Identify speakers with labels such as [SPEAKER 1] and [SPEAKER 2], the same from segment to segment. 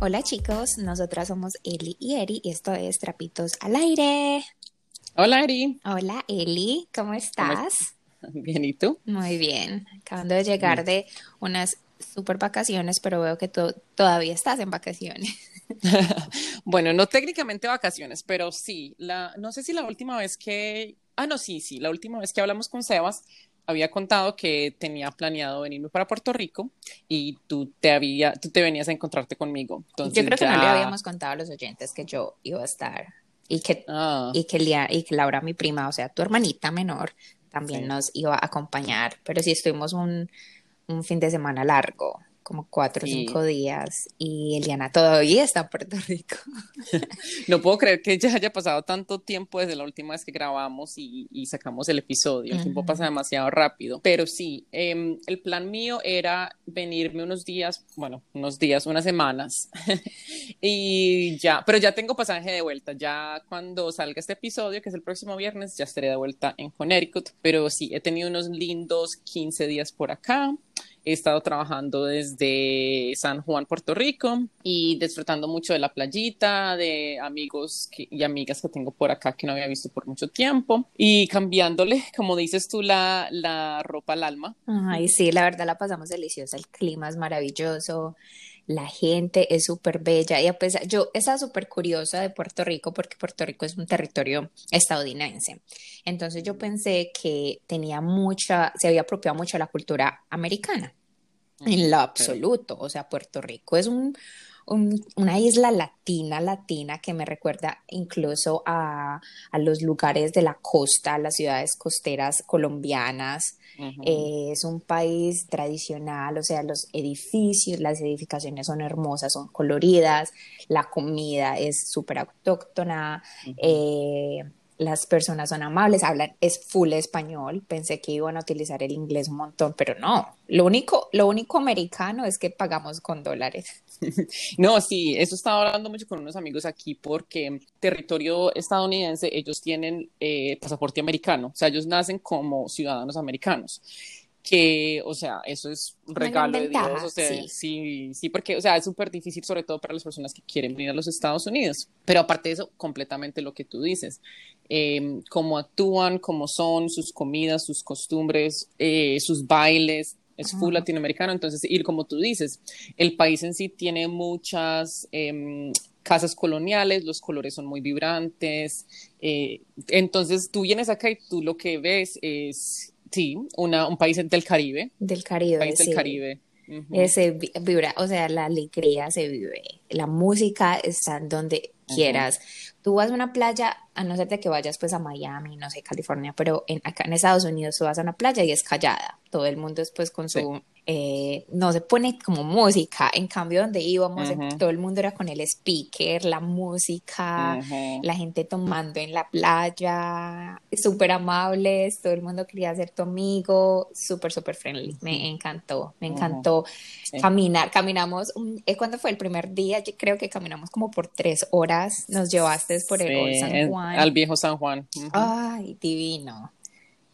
[SPEAKER 1] Hola chicos, nosotras somos Eli y Eri y esto es Trapitos al Aire.
[SPEAKER 2] Hola Eri.
[SPEAKER 1] Hola Eli, ¿cómo estás?
[SPEAKER 2] Bien, ¿y tú?
[SPEAKER 1] Muy bien, acabando de llegar de unas super vacaciones, pero veo que tú todavía estás en vacaciones.
[SPEAKER 2] bueno, no técnicamente vacaciones, pero sí, la, no sé si la última vez que, ah, no, sí, sí, la última vez que hablamos con Sebas, había contado que tenía planeado venirme para Puerto Rico y tú te había, tú te venías a encontrarte conmigo.
[SPEAKER 1] Entonces, yo creo que no le habíamos contado a los oyentes que yo iba a estar y que, ah. y que, y que Laura, mi prima, o sea, tu hermanita menor, también nos iba a acompañar, pero sí estuvimos un, un fin de semana largo como cuatro o cinco días y Eliana todavía está en Puerto Rico.
[SPEAKER 2] no puedo creer que ya haya pasado tanto tiempo desde la última vez que grabamos y, sacamos el episodio. El tiempo pasa demasiado rápido. Pero sí, em, el plan mío era venirme unos días, bueno, unos días, unas semanas. y ya, pero ya tengo pasaje de vuelta. Ya cuando salga este episodio, que es el próximo viernes, ya estaré de vuelta en Connecticut. Pero sí, he tenido unos lindos 15 días por acá. He estado trabajando desde San Juan, Puerto Rico y disfrutando mucho de la playita, de amigos y amigas que tengo por acá que no había visto por mucho tiempo y cambiándole, como dices tú, la, la ropa al alma.
[SPEAKER 1] Ay, sí, la verdad la pasamos deliciosa, el clima es maravilloso la gente es súper bella y a pesar, yo estaba súper curiosa de Puerto Rico porque Puerto Rico es un territorio estadounidense. Entonces yo pensé que tenía mucha, se había apropiado mucho de la cultura americana. En lo absoluto, o sea, Puerto Rico es un, una isla latina, latina, que me recuerda incluso a, a, los lugares de la costa, las ciudades costeras colombianas. Eh, es un país tradicional, o sea, los edificios, las edificaciones son hermosas, son coloridas, la comida es súper autóctona las personas son amables, hablan, es full español, pensé que iban a utilizar el inglés un montón, pero no, lo único, lo único americano es que pagamos con dólares.
[SPEAKER 2] No, sí, eso estaba hablando mucho con unos amigos aquí porque territorio estadounidense, ellos tienen eh, pasaporte americano, o sea, ellos nacen como ciudadanos americanos que, o sea, eso es un regalo de Dios, o sea, sí. sí, porque, o sea, es súper difícil, sobre todo para las personas que quieren venir a los Estados Unidos, pero aparte de eso, completamente lo que tú dices, eh, cómo actúan, cómo son, sus comidas, sus costumbres, eh, sus bailes, es full latinoamericano, entonces, y como tú dices, el país en sí tiene muchas em, casas coloniales, los colores son muy vibrantes, eh, entonces tú vienes acá y tú lo que ves es Sí, una, un país del Caribe.
[SPEAKER 1] Del Caribe.
[SPEAKER 2] país del Caribe.
[SPEAKER 1] Ese vibra, o sea, la alegría se vive, la música está donde quieras. Tú vas a una playa, a no ser de que vayas pues a Miami, no sé, California, pero en, acá en Estados Unidos tú vas a una playa y es callada. Todo el mundo es pues con su eh, no se pone como música. En cambio, donde íbamos, todo el mundo era con el speaker, la música, la gente tomando en la playa, súper amables, todo el mundo quería ser tu amigo, súper, súper friendly. Me encantó, me encantó caminar. Caminamos, eh, ¿cuándo fue el primer día? Yo creo que caminamos como por tres horas. Nos llevaste por el San Juan.
[SPEAKER 2] Al viejo San Juan.
[SPEAKER 1] Ay, divino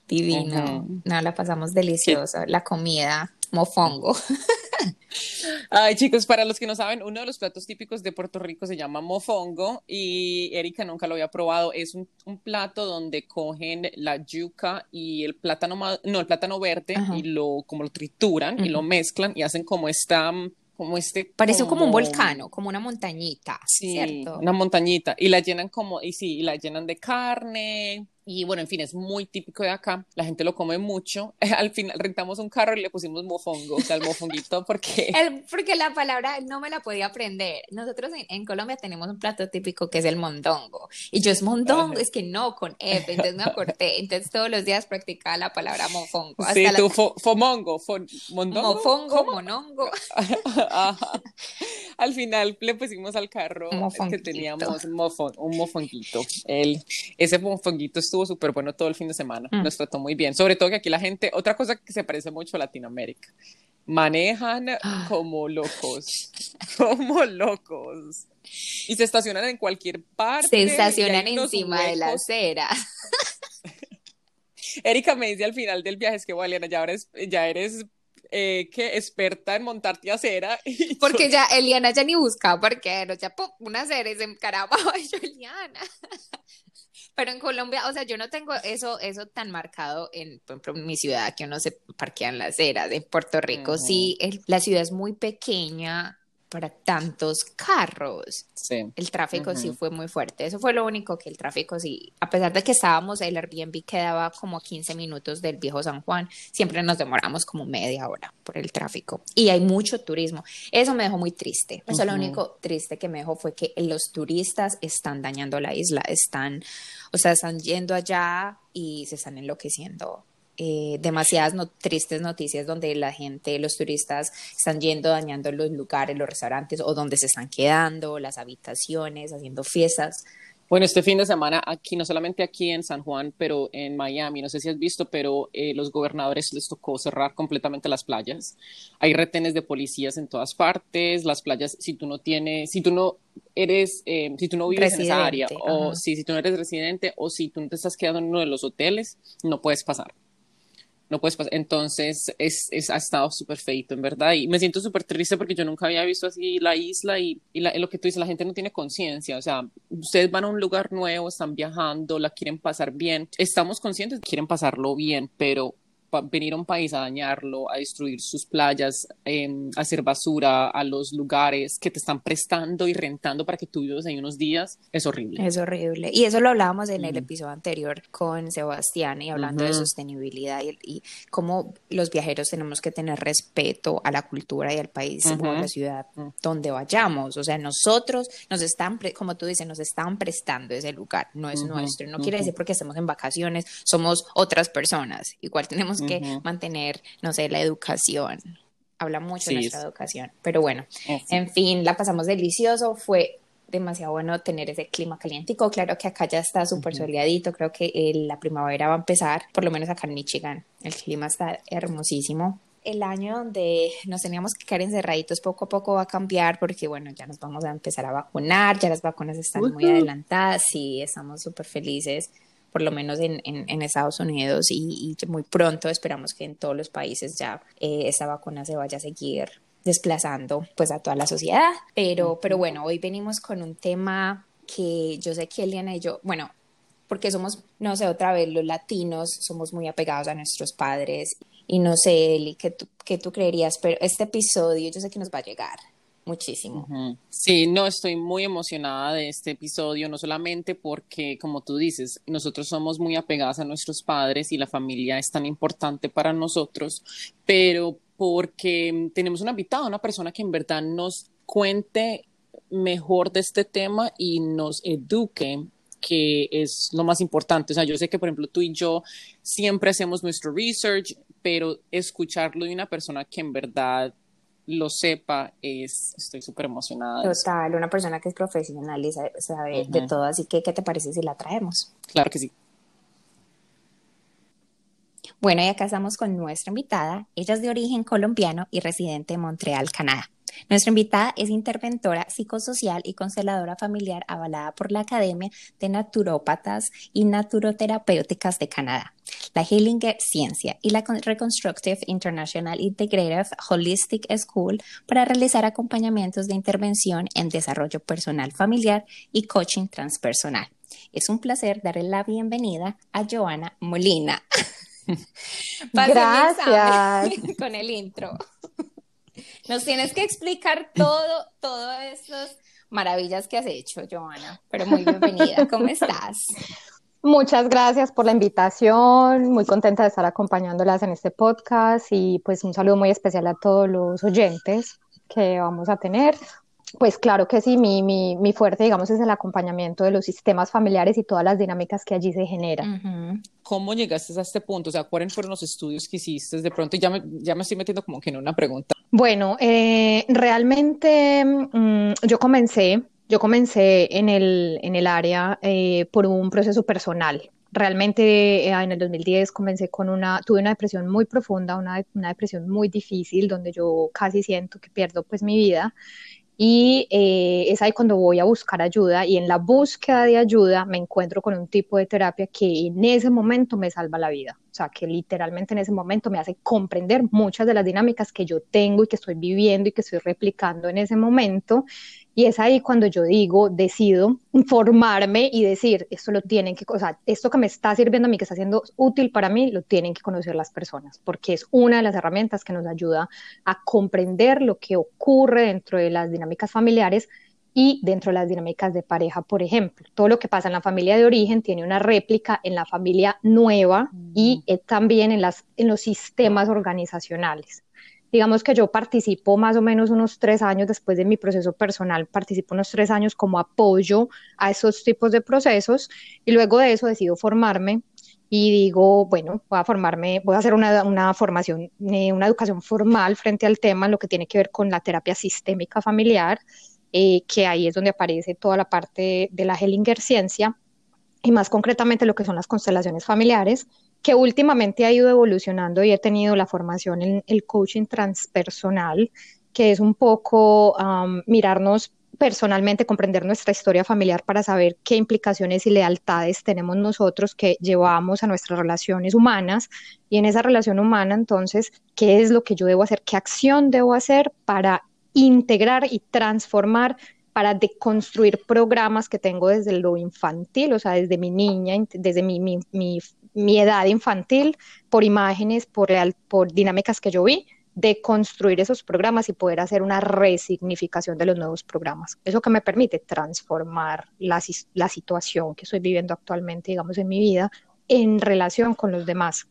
[SPEAKER 1] divino. No, la pasamos delicioso. La comida mofongo.
[SPEAKER 2] Ay, chicos, para los que no saben, uno de los platos típicos de Puerto Rico se llama mofongo y Erika nunca lo había probado. Es un, plato donde cogen la yuca y el plátano, no, el plátano verde y lo, como lo trituran y lo mezclan y hacen como esta como este
[SPEAKER 1] parece como, un volcán, como una montañita sí, ¿cierto?
[SPEAKER 2] una montañita y la llenan como y sí y la llenan de carne y bueno, en fin, es muy típico de acá. La gente lo come mucho. Al final rentamos un carro y le pusimos mofongo, o sea, el mofonguito, porque.
[SPEAKER 1] porque la palabra no me la podía aprender. Nosotros en, Colombia tenemos un plato típico que es el mondongo. Y yo es mondongo, es que no, con F. Entonces me acorté. Entonces todos los días practicaba la palabra mofongo.
[SPEAKER 2] sí, tú, fomongo, mondongo.
[SPEAKER 1] Mofongo, monongo.
[SPEAKER 2] Al final le pusimos al carro que teníamos un mofonguito. El, ese mofonguito estuvo súper bueno todo el fin de semana. Mm. Nos trató muy bien. Sobre todo que aquí la gente, otra cosa que se parece mucho a Latinoamérica, manejan como locos, como locos. Y se estacionan en cualquier parte.
[SPEAKER 1] Se estacionan encima de la acera.
[SPEAKER 2] Erika me dice al final del viaje, es que Valiana, ya eres, ya eres eh, que experta en montarte acera.
[SPEAKER 1] Porque ya Eliana ya ni buscaba no ya pum, una acera y se encaraba yo, Eliana. Pero en Colombia, o sea, yo no tengo eso, eso tan marcado en, mi ciudad que uno se parquea en la acera. De Puerto Rico, sí, la ciudad es muy pequeña, para tantos carros.
[SPEAKER 2] Sí.
[SPEAKER 1] El tráfico sí fue muy fuerte. Eso fue lo único que el tráfico sí, a pesar de que estábamos, el Airbnb quedaba como 15 minutos del viejo San Juan, siempre nos demoramos como media hora por el tráfico. Y hay mucho turismo. Eso me dejó muy triste. Eso lo único triste que me dejó fue que los turistas están dañando la isla, están, o sea, están yendo allá y se están enloqueciendo eh, demasiadas tristes noticias donde la gente, los turistas están yendo dañando los lugares, los restaurantes o donde se están quedando, las habitaciones, haciendo fiestas.
[SPEAKER 2] Bueno, este fin de semana aquí, no solamente aquí en San Juan, pero en Miami, no sé si has visto, pero eh, los gobernadores les tocó cerrar completamente las playas. Hay retenes de policías en todas partes, las playas, si tú no tienes, si tú no eres, eh, si tú no vives en esa área, o si, si tú no eres residente, o si tú no te estás quedando en uno de los hoteles, no puedes pasar no puedes pasar. Entonces, es, es ha estado súper feito, en verdad. Y me siento súper triste porque yo nunca había visto así la isla y, y lo que tú dices, la gente no tiene conciencia. O sea, ustedes van a un lugar nuevo, están viajando, la quieren pasar bien. Estamos conscientes, quieren pasarlo bien, pero venir a un país a dañarlo, a destruir sus playas, em, a hacer basura a los lugares que te están prestando y rentando para que tú vivas ahí unos días, es horrible.
[SPEAKER 1] Es horrible. Y eso lo hablábamos en el episodio anterior con Sebastián y hablando de sostenibilidad y, y, cómo los viajeros tenemos que tener respeto a la cultura y al país o a la ciudad donde vayamos. O sea, nosotros nos están, como tú dices, nos están prestando ese lugar, no es nuestro. No quiere decir porque estemos en vacaciones, somos otras personas. Igual tenemos que mantener, no sé, la educación. Habla mucho de nuestra educación. Pero bueno, en fin, la pasamos delicioso. Fue demasiado bueno tener ese clima calientico. Claro que acá ya está súper soleadito. Creo que la primavera va a empezar, por lo menos acá en Michigan. El clima está hermosísimo. El año donde nos teníamos que quedar encerraditos poco a poco va a cambiar porque, bueno, ya nos vamos a empezar a vacunar, ya las vacunas están muy adelantadas y estamos súper felices por lo menos en, en, Estados Unidos y, muy pronto esperamos que en todos los países ya eh, esta vacuna se vaya a seguir desplazando pues a toda la sociedad. Pero, pero bueno, hoy venimos con un tema que yo sé que Eliana y yo, bueno, porque somos, no sé, otra vez los latinos somos muy apegados a nuestros padres y no sé, Eli, ¿qué tú, qué tú creerías? Pero este episodio yo sé que nos va a llegar muchísimo.
[SPEAKER 2] Sí, no, estoy muy emocionada de este episodio, no solamente porque, como tú dices, nosotros somos muy apegadas a nuestros padres y la familia es tan importante para nosotros, pero porque tenemos una invitada, una persona que en verdad nos cuente mejor de este tema y nos eduque que es lo más importante. O sea, yo sé que, por ejemplo, tú y yo siempre hacemos nuestro research, pero escucharlo de una persona que en verdad lo sepa, es, estoy súper emocionada.
[SPEAKER 1] Total, una persona que es profesional y sabe, de todo, así que, ¿qué te parece si la traemos?
[SPEAKER 2] Claro que sí.
[SPEAKER 1] Bueno, y acá estamos con nuestra invitada. Ella es de origen colombiano y residente de Montreal, Canadá. Nuestra invitada es interventora psicosocial y consteladora familiar avalada por la Academia de Naturópatas y Naturoterapéuticas de Canadá, la Healing Ciencia y la Reconstructive International Integrative Holistic School para realizar acompañamientos de intervención en desarrollo personal familiar y coaching transpersonal. Es un placer darle la bienvenida a Joana Molina.
[SPEAKER 3] Gracias.
[SPEAKER 1] Con el intro. Nos tienes que explicar todo, todas estas maravillas que has hecho, Joana. Pero muy bienvenida, ¿cómo estás?
[SPEAKER 3] Muchas gracias por la invitación, muy contenta de estar acompañándolas en este podcast y pues un saludo muy especial a todos los oyentes que vamos a tener. Pues claro que sí, mi, mi, mi, fuerte, digamos, es el acompañamiento de los sistemas familiares y todas las dinámicas que allí se generan.
[SPEAKER 2] ¿Cómo llegaste a este punto? O sea, ¿cuáles fueron los estudios que hiciste de pronto? Ya me, ya me estoy metiendo como que en una pregunta.
[SPEAKER 3] Bueno, eh, realmente mm, yo comencé, yo comencé en el, en el área eh, por un proceso personal. Realmente eh, en el 2010 comencé con una, tuve una depresión muy profunda, una, una depresión muy difícil, donde yo casi siento que pierdo pues mi vida y eh, es ahí cuando voy a buscar ayuda y en la búsqueda de ayuda me encuentro con un tipo de terapia que en ese momento me salva la vida. O sea, que literalmente en ese momento me hace comprender muchas de las dinámicas que yo tengo y que estoy viviendo y que estoy replicando en ese momento. Y es ahí cuando yo digo, decido informarme y decir, esto lo tienen que, o sea, esto que me está sirviendo a mí, que está siendo útil para mí, lo tienen que conocer las personas, porque es una de las herramientas que nos ayuda a comprender lo que ocurre dentro de las dinámicas familiares y dentro de las dinámicas de pareja, por ejemplo. Todo lo que pasa en la familia de origen tiene una réplica en la familia nueva y mm. también en, las, en los sistemas organizacionales. Digamos que yo participo más o menos unos tres años después de mi proceso personal, participo unos tres años como apoyo a esos tipos de procesos y luego de eso decido formarme y digo, bueno, voy a formarme, voy a hacer una, una formación, eh, una educación formal frente al tema, lo que tiene que ver con la terapia sistémica familiar eh, que ahí es donde aparece toda la parte de la Hellinger ciencia y más concretamente lo que son las constelaciones familiares, que últimamente ha ido evolucionando y he tenido la formación en el coaching transpersonal, que es un poco mirarnos personalmente, comprender nuestra historia familiar para saber qué implicaciones y lealtades tenemos nosotros que llevamos a nuestras relaciones humanas. Y en esa relación humana entonces, qué es lo que yo debo hacer, qué acción debo hacer para integrar y transformar para deconstruir programas que tengo desde lo infantil, o sea, desde mi niña, desde mi, mi, edad infantil, por imágenes, por, por dinámicas que yo vi, de construir esos programas y poder hacer una resignificación de los nuevos programas. Eso que me permite transformar la, la situación que estoy viviendo actualmente, digamos, en mi vida en relación con los demás.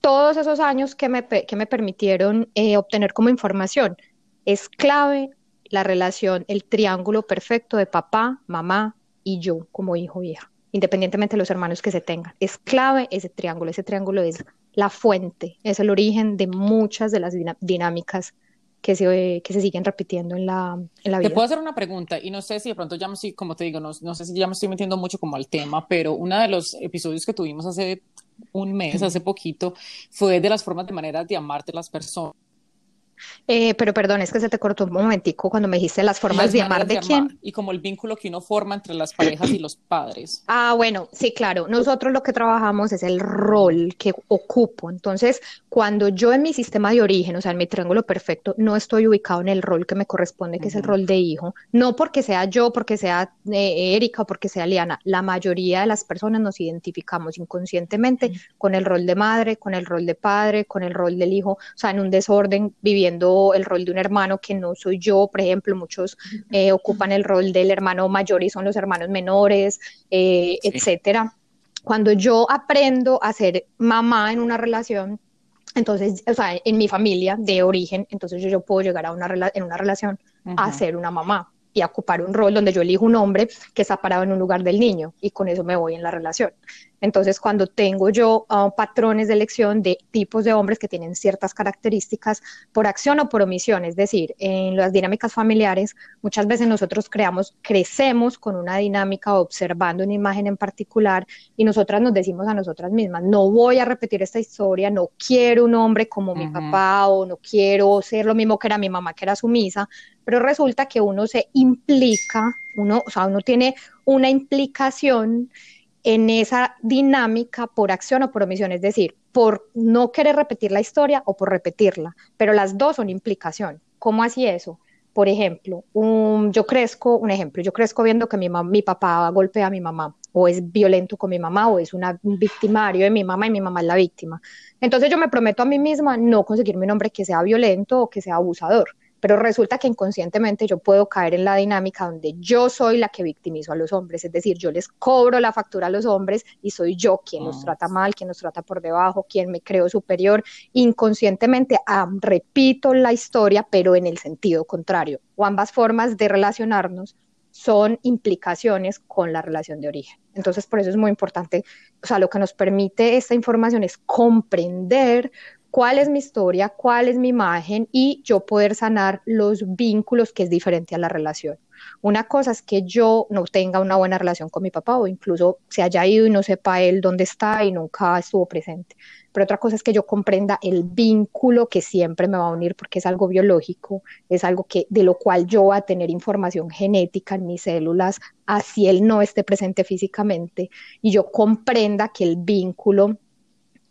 [SPEAKER 3] Todos esos años que me, que me permitieron eh, obtener como información, es clave la relación, el triángulo perfecto de papá, mamá y yo como hijo o hija, independientemente de los hermanos que se tengan. Es clave ese triángulo, ese triángulo es la fuente, es el origen de muchas de las dinámicas que se, que se siguen repitiendo en la, en la vida.
[SPEAKER 2] Te puedo hacer una pregunta y no sé si de pronto ya me estoy, como te digo, no, no sé si ya me estoy metiendo mucho como al tema, pero uno de los episodios que tuvimos hace un mes, hace poquito, fue de las formas de maneras de amarte las personas
[SPEAKER 3] eh, pero perdón, es que se te cortó un momentico cuando me dijiste las formas de amar de, quién.
[SPEAKER 2] Y como el vínculo que uno forma entre las parejas y los padres.
[SPEAKER 3] Ah, bueno, sí, claro. Nosotros lo que trabajamos es el rol que ocupo. Entonces, cuando yo en mi sistema de origen, o sea, en mi triángulo perfecto, no estoy ubicado en el rol que me corresponde, que es el rol de hijo, no porque sea yo, porque sea eh, Erika o porque sea Liana, la mayoría de las personas nos identificamos inconscientemente con el rol de madre, con el rol de padre, con el rol del hijo, o sea, en un desorden viviendo el rol de un hermano que no soy yo, por ejemplo, muchos eh, ocupan el rol del hermano mayor y son los hermanos menores, eh, etcétera. Cuando yo aprendo a ser mamá en una relación, entonces, o sea, en mi familia de origen, entonces yo, yo puedo llegar a una en una relación a ser una mamá y a ocupar un rol donde yo elijo un hombre que está parado en un lugar del niño y con eso me voy en la relación. Entonces, cuando tengo yo ah, patrones de elección de tipos de hombres que tienen ciertas características por acción o por omisión, es decir, en las dinámicas familiares, muchas veces nosotros creamos, crecemos con una dinámica observando una imagen en particular y nosotras nos decimos a nosotras mismas, no voy a repetir esta historia, no quiero un hombre como mi papá o no quiero ser lo mismo que era mi mamá, que era sumisa, pero resulta que uno se implica, uno, o sea, uno tiene una implicación en esa dinámica por acción o por omisión, es decir, por no querer repetir la historia o por repetirla, pero las dos son implicación. ¿Cómo así eso? Por ejemplo, yo crezco, un ejemplo, yo crezco viendo que mi, mi papá golpea a mi mamá, o es violento con mi mamá, o es una, un victimario de mi mamá y mi mamá es la víctima. Entonces yo me prometo a mí misma no conseguirme un hombre que sea violento o que sea abusador pero resulta que inconscientemente yo puedo caer en la dinámica donde yo soy la que victimizo a los hombres, es decir, yo les cobro la factura a los hombres y soy yo quien los ah. trata mal, quien los trata por debajo, quien me creo superior, inconscientemente ah, repito la historia, pero en el sentido contrario, o ambas formas de relacionarnos son implicaciones con la relación de origen. Entonces, por eso es muy importante, o sea, lo que nos permite esta información es comprender cuál es mi historia, cuál es mi imagen y yo poder sanar los vínculos que es diferente a la relación. Una cosa es que yo no tenga una buena relación con mi papá o incluso se haya ido y no sepa él dónde está y nunca estuvo presente. Pero otra cosa es que yo comprenda el vínculo que siempre me va a unir porque es algo biológico, es algo que de lo cual yo voy a tener información genética en mis células, así él no esté presente físicamente y yo comprenda que el vínculo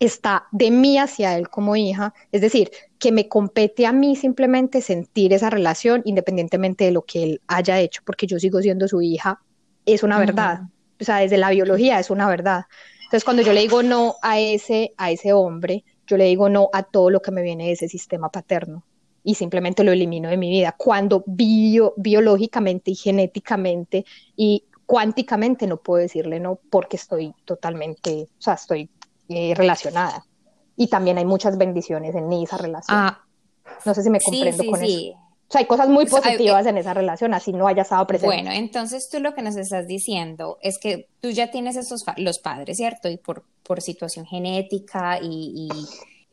[SPEAKER 3] está de mí hacia él como hija, es decir, que me compete a mí simplemente sentir esa relación independientemente de lo que él haya hecho, porque yo sigo siendo su hija, es una verdad, o sea, desde la biología es una verdad. Entonces, cuando yo le digo no a ese, a ese hombre, yo le digo no a todo lo que me viene de ese sistema paterno y simplemente lo elimino de mi vida. Cuando bio, biológicamente y genéticamente y cuánticamente no puedo decirle no porque estoy totalmente, o sea, estoy eh, relacionada. Y también hay muchas bendiciones en esa relación. Ah, no sé si me comprendo con eso. O sea, hay cosas muy pues, positivas en esa relación, así no haya estado presente.
[SPEAKER 1] Bueno, entonces tú lo que nos estás diciendo es que tú ya tienes esos los padres, ¿cierto? Y por, por situación genética y,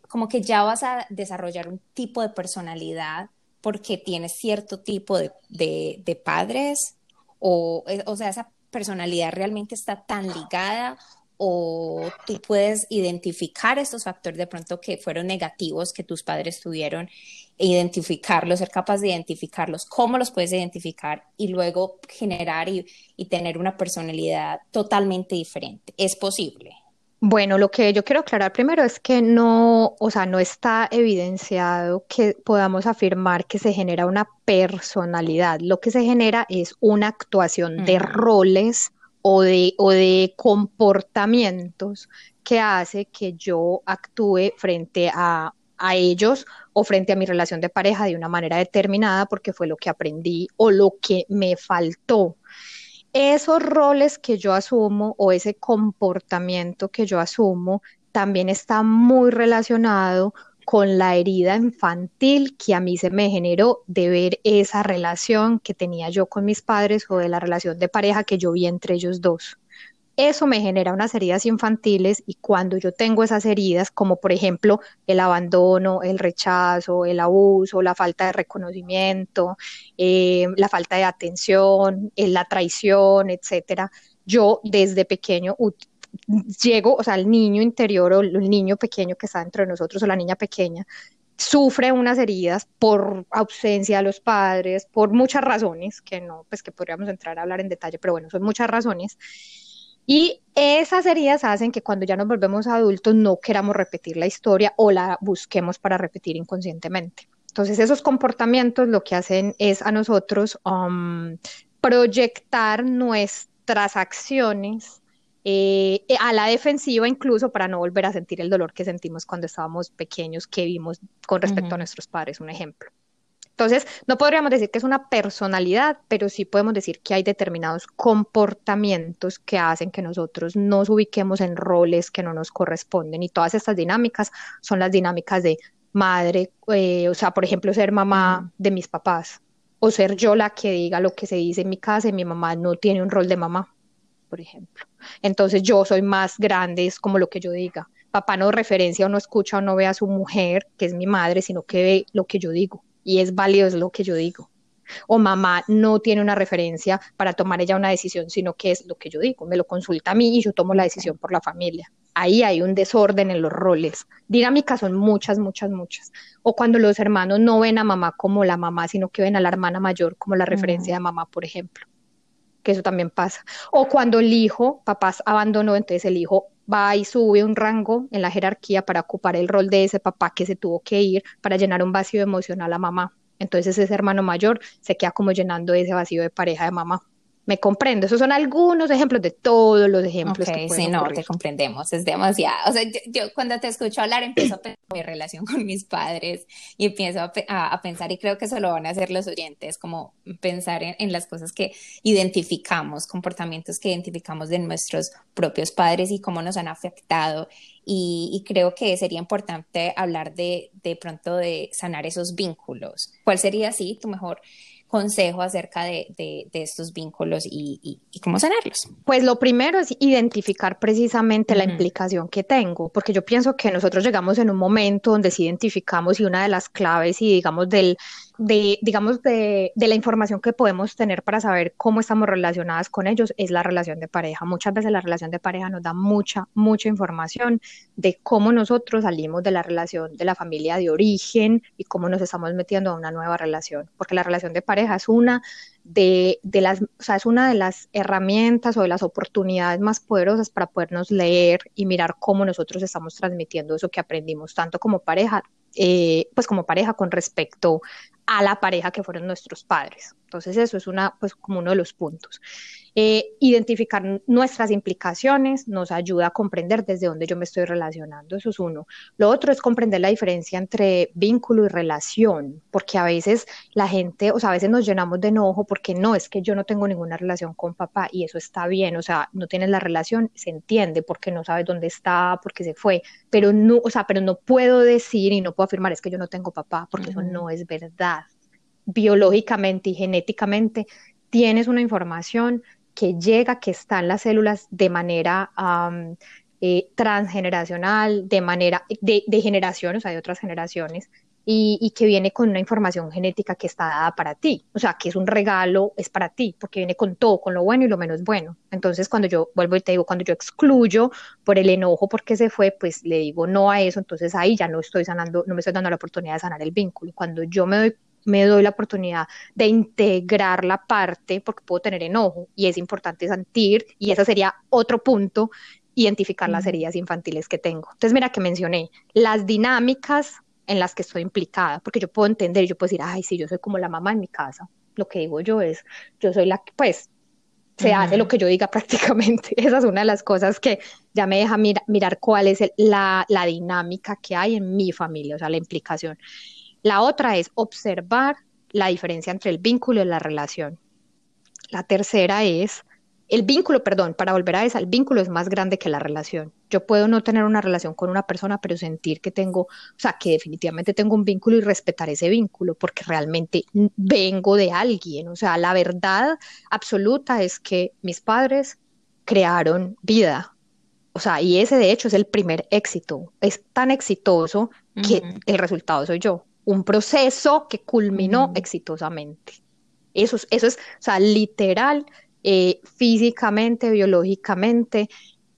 [SPEAKER 1] como que ya vas a desarrollar un tipo de personalidad porque tienes cierto tipo de, de, de padres o, eh, o sea, esa personalidad realmente está tan ligada o tú puedes identificar estos factores de pronto que fueron negativos que tus padres tuvieron, e identificarlos, ser capaz de identificarlos, cómo los puedes identificar y luego generar y, y tener una personalidad totalmente diferente. ¿Es posible?
[SPEAKER 3] Bueno, lo que yo quiero aclarar primero es que no, o sea, no está evidenciado que podamos afirmar que se genera una personalidad. Lo que se genera es una actuación de roles o de, o de comportamientos que hace que yo actúe frente a, a ellos o frente a mi relación de pareja de una manera determinada porque fue lo que aprendí o lo que me faltó. Esos roles que yo asumo o ese comportamiento que yo asumo también está muy relacionado con la herida infantil que a mí se me generó de ver esa relación que tenía yo con mis padres o de la relación de pareja que yo vi entre ellos dos. Eso me genera unas heridas infantiles y cuando yo tengo esas heridas, como por ejemplo el abandono, el rechazo, el abuso, la falta de reconocimiento, eh, la falta de atención, eh, la traición, etcétera, yo desde pequeño llego, o sea, el niño interior o el niño pequeño que está dentro de nosotros o la niña pequeña sufre unas heridas por ausencia de los padres, por muchas razones, que no, pues que podríamos entrar a hablar en detalle, pero bueno, son muchas razones. Y esas heridas hacen que cuando ya nos volvemos adultos no queramos repetir la historia o la busquemos para repetir inconscientemente. Entonces esos comportamientos lo que hacen es a nosotros um, proyectar nuestras acciones eh, a la defensiva incluso para no volver a sentir el dolor que sentimos cuando estábamos pequeños, que vimos con respecto a nuestros padres, un ejemplo. Entonces, no podríamos decir que es una personalidad, pero sí podemos decir que hay determinados comportamientos que hacen que nosotros nos ubiquemos en roles que no nos corresponden. Y todas estas dinámicas son las dinámicas de madre, eh, o sea, por ejemplo, ser mamá de mis papás, o ser yo la que diga lo que se dice en mi casa y mi mamá no tiene un rol de mamá por ejemplo. Entonces yo soy más grande, es como lo que yo diga. Papá no referencia o no escucha o no ve a su mujer, que es mi madre, sino que ve lo que yo digo. Y es válido, es lo que yo digo. O mamá no tiene una referencia para tomar ella una decisión, sino que es lo que yo digo. Me lo consulta a mí y yo tomo la decisión por la familia. Ahí hay un desorden en los roles. Dinámicas son muchas, muchas, muchas. O cuando los hermanos no ven a mamá como la mamá, sino que ven a la hermana mayor como la referencia de mamá, por ejemplo que eso también pasa. O cuando el hijo, papás abandonó, entonces el hijo va y sube un rango en la jerarquía para ocupar el rol de ese papá que se tuvo que ir para llenar un vacío emocional a mamá. Entonces ese hermano mayor se queda como llenando ese vacío de pareja de mamá me comprendo. Esos son algunos ejemplos de todos los ejemplos que
[SPEAKER 1] sí, no, te comprendemos, es demasiado. O sea, yo, cuando te escucho hablar empiezo a pensar en mi relación con mis padres y empiezo a, pensar, y creo que eso lo van a hacer los oyentes, como pensar en, las cosas que identificamos, comportamientos que identificamos de nuestros propios padres y cómo nos han afectado. Y, y, creo que sería importante hablar de, de pronto de sanar esos vínculos. ¿Cuál sería, sí, tu mejor consejo acerca de, de, estos vínculos y, y, cómo sanarlos?
[SPEAKER 3] Pues lo primero es identificar precisamente la implicación que tengo, porque yo pienso que nosotros llegamos en un momento donde sí identificamos y una de las claves y digamos del de, digamos, de, de, la información que podemos tener para saber cómo estamos relacionadas con ellos es la relación de pareja. Muchas veces la relación de pareja nos da mucha, mucha información de cómo nosotros salimos de la relación de la familia de origen y cómo nos estamos metiendo a una nueva relación, porque la relación de pareja es una de, de, las, o sea, es una de las herramientas o de las oportunidades más poderosas para podernos leer y mirar cómo nosotros estamos transmitiendo eso que aprendimos, tanto como pareja, eh, pues como pareja con respecto a la pareja que fueron nuestros padres. Entonces eso es una, pues como uno de los puntos. Eh, identificar nuestras implicaciones nos ayuda a comprender desde dónde yo me estoy relacionando, eso es uno. Lo otro es comprender la diferencia entre vínculo y relación, porque a veces la gente, o sea, a veces nos llenamos de enojo porque no, es que yo no tengo ninguna relación con papá y eso está bien, o sea, no tienes la relación, se entiende porque no sabes dónde está, porque se fue, pero no, o sea, pero no puedo decir y no puedo afirmar es que yo no tengo papá, porque eso no es verdad. Biológicamente y genéticamente tienes una información que llega, que está en las células de manera eh, transgeneracional, de manera de, de, generación, o sea, de otras generaciones, y, que viene con una información genética que está dada para ti, o sea, que es un regalo, es para ti, porque viene con todo, con lo bueno y lo menos bueno. Entonces, cuando yo vuelvo y te digo, cuando yo excluyo por el enojo porque se fue, pues le digo no a eso, entonces ahí ya no estoy sanando, no me estoy dando la oportunidad de sanar el vínculo. Cuando yo me doy me doy la oportunidad de integrar la parte porque puedo tener enojo y es importante sentir y ese sería otro punto, identificar las heridas infantiles que tengo. Entonces, mira que mencioné las dinámicas en las que estoy implicada, porque yo puedo entender, yo puedo decir, ay, sí, yo soy como la mamá en mi casa. Lo que digo yo es, yo soy la que, pues, se hace lo que yo diga prácticamente. Esa es una de las cosas que ya me deja mirar cuál es la, la dinámica que hay en mi familia, o sea, la implicación. La otra es observar la diferencia entre el vínculo y la relación. La tercera es el vínculo, perdón, para volver a esa, el vínculo es más grande que la relación. Yo puedo no tener una relación con una persona, pero sentir que tengo, o sea, que definitivamente tengo un vínculo y respetar ese vínculo, porque realmente vengo de alguien. O sea, la verdad absoluta es que mis padres crearon vida. O sea, y ese de hecho es el primer éxito. Es tan exitoso que el resultado soy yo un proceso que culminó exitosamente. Eso, eso es, o sea, literal, eh, físicamente, biológicamente,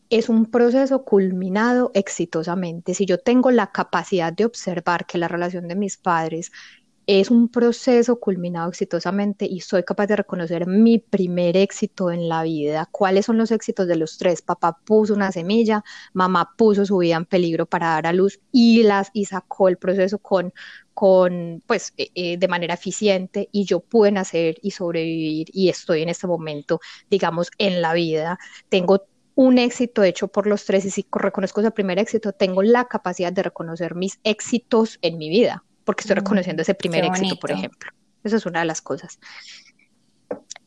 [SPEAKER 3] es un proceso culminado exitosamente. Si yo tengo la capacidad de observar que la relación de mis padres es un proceso culminado exitosamente y soy capaz de reconocer mi primer éxito en la vida. ¿Cuáles son los éxitos de los tres? Papá puso una semilla, mamá puso su vida en peligro para dar a luz y las y sacó el proceso con con pues eh, eh, de manera eficiente y yo pude nacer y sobrevivir y estoy en este momento, digamos, en la vida. Tengo un éxito hecho por los tres y si reconozco ese primer éxito, tengo la capacidad de reconocer mis éxitos en mi vida porque estoy mm, reconociendo ese primer éxito, por ejemplo. Esa es una de las cosas.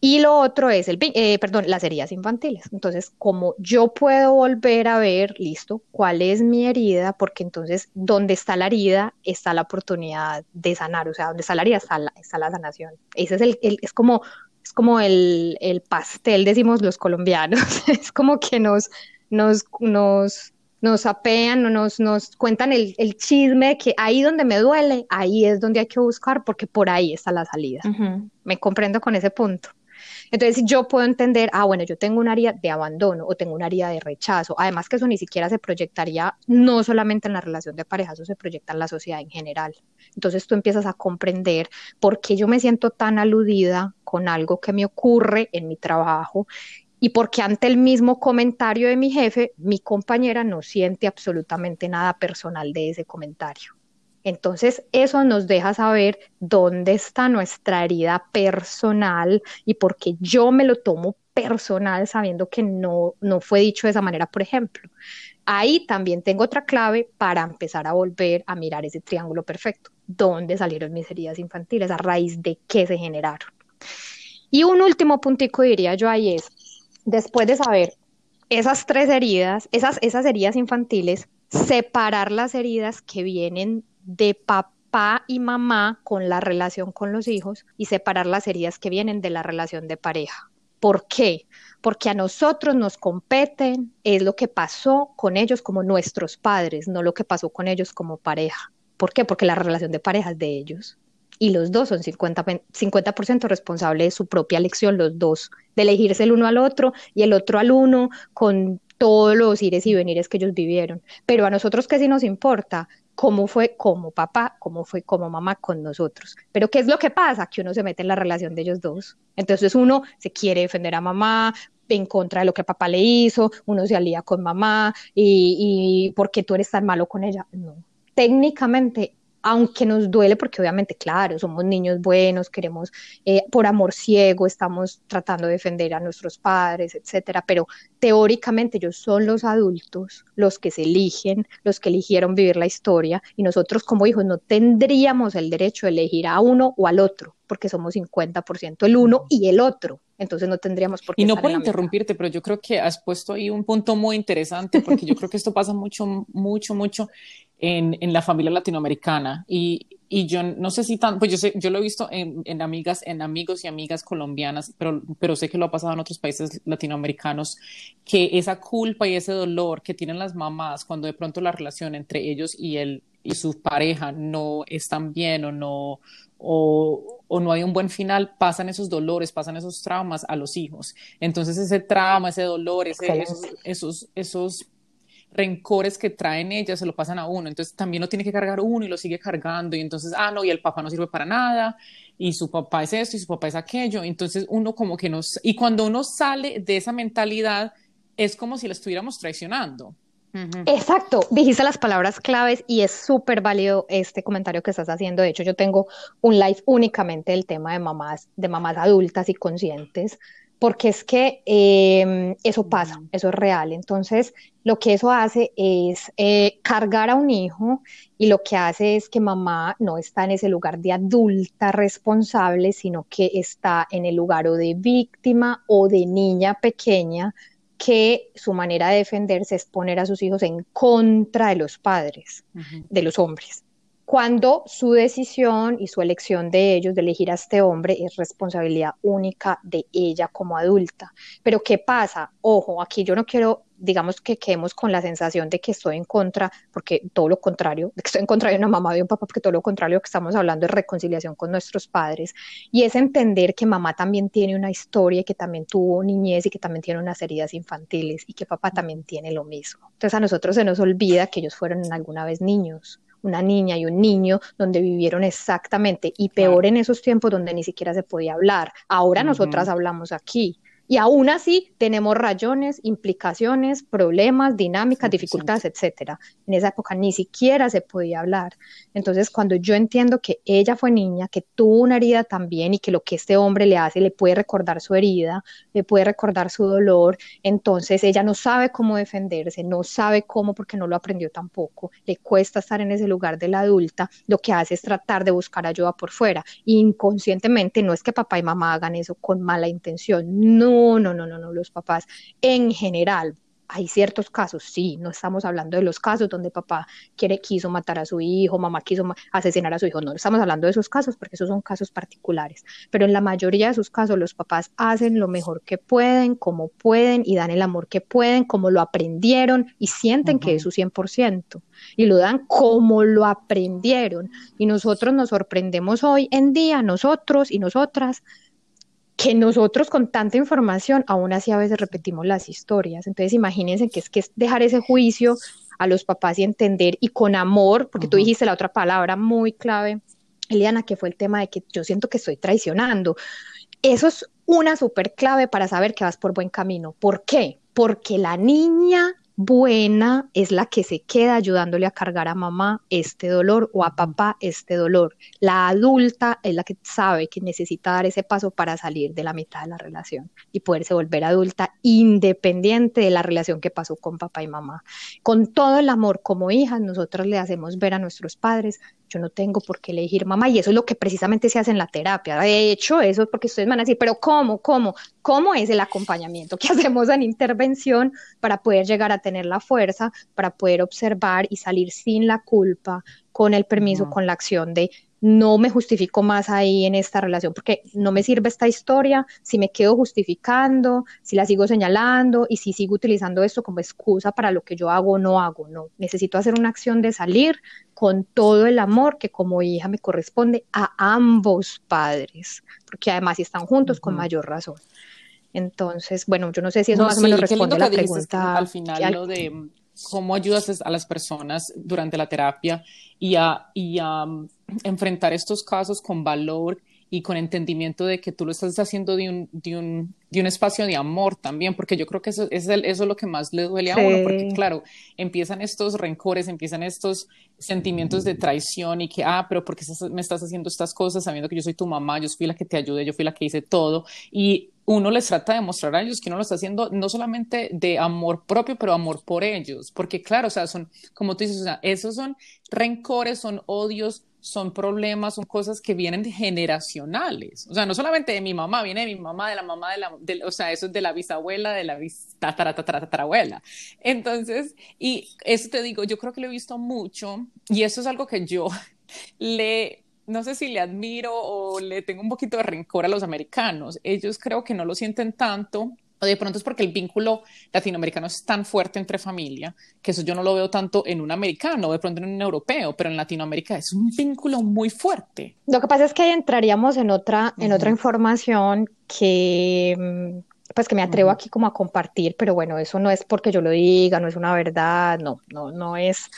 [SPEAKER 3] Y lo otro es el, eh, perdón, las heridas infantiles. Entonces, como yo puedo volver a ver, listo, cuál es mi herida, porque entonces, donde está la herida, está la oportunidad de sanar. O sea, donde está la herida, está la, está la sanación. Ese es el, es como, es como el, el pastel, decimos los colombianos. es como que nos, nos, nos nos apean, nos, nos cuentan el, chisme que ahí donde me duele, ahí es donde hay que buscar porque por ahí está la salida. Me comprendo con ese punto. Entonces yo puedo entender, ah, bueno, yo tengo un área de abandono o tengo un área de rechazo. Además que eso ni siquiera se proyectaría no solamente en la relación de pareja, eso se proyecta en la sociedad en general. Entonces tú empiezas a comprender por qué yo me siento tan aludida con algo que me ocurre en mi trabajo y porque ante el mismo comentario de mi jefe, mi compañera no siente absolutamente nada personal de ese comentario. Entonces, eso nos deja saber dónde está nuestra herida personal y por qué yo me lo tomo personal sabiendo que no, no fue dicho de esa manera, por ejemplo. Ahí también tengo otra clave para empezar a volver a mirar ese triángulo perfecto. ¿Dónde salieron mis heridas infantiles? ¿A raíz de qué se generaron? Y un último puntico diría yo ahí es, después de saber esas tres heridas, esas, esas heridas infantiles, separar las heridas que vienen de papá y mamá con la relación con los hijos y separar las heridas que vienen de la relación de pareja. ¿Por qué? Porque a nosotros nos competen, es lo que pasó con ellos como nuestros padres, no lo que pasó con ellos como pareja. ¿Por qué? Porque la relación de pareja es de ellos y los dos son 50%, 50 responsables de su propia elección, los dos, de elegirse el uno al otro y el otro al uno con todos los ires y venires que ellos vivieron. Pero a nosotros, ¿qué sí nos importa? cómo fue como papá, cómo fue como mamá con nosotros. Pero ¿qué es lo que pasa? Que uno se mete en la relación de ellos dos. Entonces uno se quiere defender a mamá, en contra de lo que papá le hizo, uno se alía con mamá y, y ¿por qué tú eres tan malo con ella? No. Técnicamente aunque nos duele porque obviamente, claro, somos niños buenos, queremos, eh, por amor ciego, estamos tratando de defender a nuestros padres, etcétera, pero teóricamente ellos son los adultos los que se eligen, los que eligieron vivir la historia y nosotros como hijos no tendríamos el derecho de elegir a uno o al otro porque somos 50% el uno y el otro. Entonces no tendríamos por qué.
[SPEAKER 2] Y no por interrumpirte, pero yo creo que has puesto ahí un punto muy interesante, porque yo creo que esto pasa mucho, mucho, mucho en, en la familia latinoamericana. Y, y, yo no sé si tan, pues yo sé, yo lo he visto en, en, amigas, en amigos y amigas colombianas, pero, pero sé que lo ha pasado en otros países latinoamericanos, que esa culpa y ese dolor que tienen las mamás cuando de pronto la relación entre ellos y el y su pareja no están bien o no o, o, no hay un buen final, pasan esos dolores, pasan esos traumas a los hijos. Entonces ese trauma, ese dolor, ese, esos, esos, esos rencores que traen ellas se lo pasan a uno, entonces también lo tiene que cargar uno y lo sigue cargando. Y entonces, ah, no, y el papá no sirve para nada y su papá es esto y su papá es aquello, entonces uno como que nos, y cuando uno sale de esa mentalidad es como si lo estuviéramos traicionando.
[SPEAKER 3] Exacto, dijiste las palabras claves y es súper válido este comentario que estás haciendo. De hecho, yo tengo un live únicamente del tema de mamás, de mamás adultas y conscientes, porque es que em, eso pasa, eso es real. Entonces, lo que eso hace es eh, cargar a un hijo y lo que hace es que mamá no está en ese lugar de adulta responsable, sino que está en el lugar o de víctima o de niña pequeña que su manera de defenderse es poner a sus hijos en contra de los padres, de los hombres cuando su decisión y su elección de ellos de elegir a este hombre es responsabilidad única de ella como adulta. Pero ¿qué pasa? Ojo, aquí yo no quiero, digamos que quedemos con la sensación de que estoy en contra, porque todo lo contrario, de que estoy en contra de una mamá, de un papá, porque todo lo contrario que estamos hablando es reconciliación con nuestros padres y es entender que mamá también tiene una historia y que también tuvo niñez y que también tiene unas heridas infantiles y que papá también tiene lo mismo. Entonces a nosotros se nos olvida que ellos fueron alguna vez niños una niña y un niño donde vivieron exactamente y peor en esos tiempos donde ni siquiera se podía hablar. Ahora nosotras hablamos aquí. Y aún así tenemos rayones, implicaciones, problemas, dinámicas, dificultades, etcétera. En esa época ni siquiera se podía hablar. Entonces, cuando yo entiendo que ella fue niña, que tuvo una herida también y que lo que este hombre le hace le puede recordar su herida, le puede recordar su dolor, entonces ella no sabe cómo defenderse, no sabe cómo porque no lo aprendió tampoco, le cuesta estar en ese lugar de la adulta, lo que hace es tratar de buscar ayuda por fuera. inconscientemente no es que papá y mamá hagan eso con mala intención, no no, no, no, no, los papás en general. Hay ciertos casos, sí, no estamos hablando de los casos donde papá quiere, quiso matar a su hijo, mamá quiso asesinar a su hijo, no estamos hablando de esos casos porque esos son casos particulares, pero en la mayoría de sus casos los papás hacen lo mejor que pueden, como pueden y dan el amor que pueden, como lo aprendieron y sienten que es su 100% y lo dan como lo aprendieron. Y nosotros nos sorprendemos hoy en día, nosotros y nosotras, que nosotros con tanta información aún así a veces repetimos las historias. Entonces imagínense que es que es dejar ese juicio a los papás y entender y con amor, porque tú dijiste la otra palabra muy clave, Eliana, que fue el tema de que yo siento que estoy traicionando. Eso es una súper clave para saber que vas por buen camino. ¿Por qué? Porque la niña buena es la que se queda ayudándole a cargar a mamá este dolor o a papá este dolor. La adulta es la que sabe que necesita dar ese paso para salir de la mitad de la relación y poderse volver adulta independiente de la relación que pasó con papá y mamá. Con todo el amor como hijas, nosotros le hacemos ver a nuestros padres yo no tengo por qué elegir mamá y eso es lo que precisamente se hace en la terapia. De hecho, eso es porque ustedes van a decir, pero ¿cómo? ¿Cómo? ¿Cómo es el acompañamiento que hacemos en intervención para poder llegar a tener la fuerza, para poder observar y salir sin la culpa, con el permiso, con la acción de no me justifico más ahí en esta relación porque no me sirve esta historia si me quedo justificando, si la sigo señalando y si sigo utilizando esto como excusa para lo que yo hago o no hago. No, necesito hacer una acción de salir con todo el amor que como hija me corresponde a ambos padres, porque además si están juntos con mayor razón. Entonces, bueno, yo no sé si eso más o menos responde a la pregunta.
[SPEAKER 2] Al final, lo de cómo ayudas a las personas durante la terapia y a, y a mm, enfrentar estos casos con valor y con entendimiento de que tú lo estás haciendo de un, de un, de un espacio de amor también, porque yo creo que eso es, eso es lo que más le duele a uno, porque claro, empiezan estos rencores, empiezan estos sentimientos de traición y que, ah, pero ¿por qué me estás haciendo estas cosas sabiendo que yo soy tu mamá, yo fui la que te ayudé, yo fui la que hice todo? Y uno les trata de mostrar a ellos que uno lo está haciendo no solamente de amor propio, pero amor por ellos, porque claro, o sea, son, como tú dices, o sea, esos son rencores, son odios, son problemas, son cosas que vienen generacionales. O sea, no solamente de mi mamá, viene de mi mamá, de la mamá, de la, o sea, eso es de la bisabuela, de la bis, tatarabuela. Entonces, y eso te digo, yo creo que lo he visto mucho y eso es algo que yo le, no sé si le admiro o le tengo un poquito de rencor a los americanos. Ellos creo que no lo sienten tanto o de pronto es porque el vínculo latinoamericano es tan fuerte entre familia, que eso yo no lo veo tanto en un americano, de pronto en un europeo, pero en Latinoamérica es un vínculo muy fuerte.
[SPEAKER 3] Lo que pasa es que ahí entraríamos en otra, en otra información que mm, pues que me atrevo aquí como a compartir, pero bueno, eso no es porque yo lo diga, no es una verdad, no, no, no es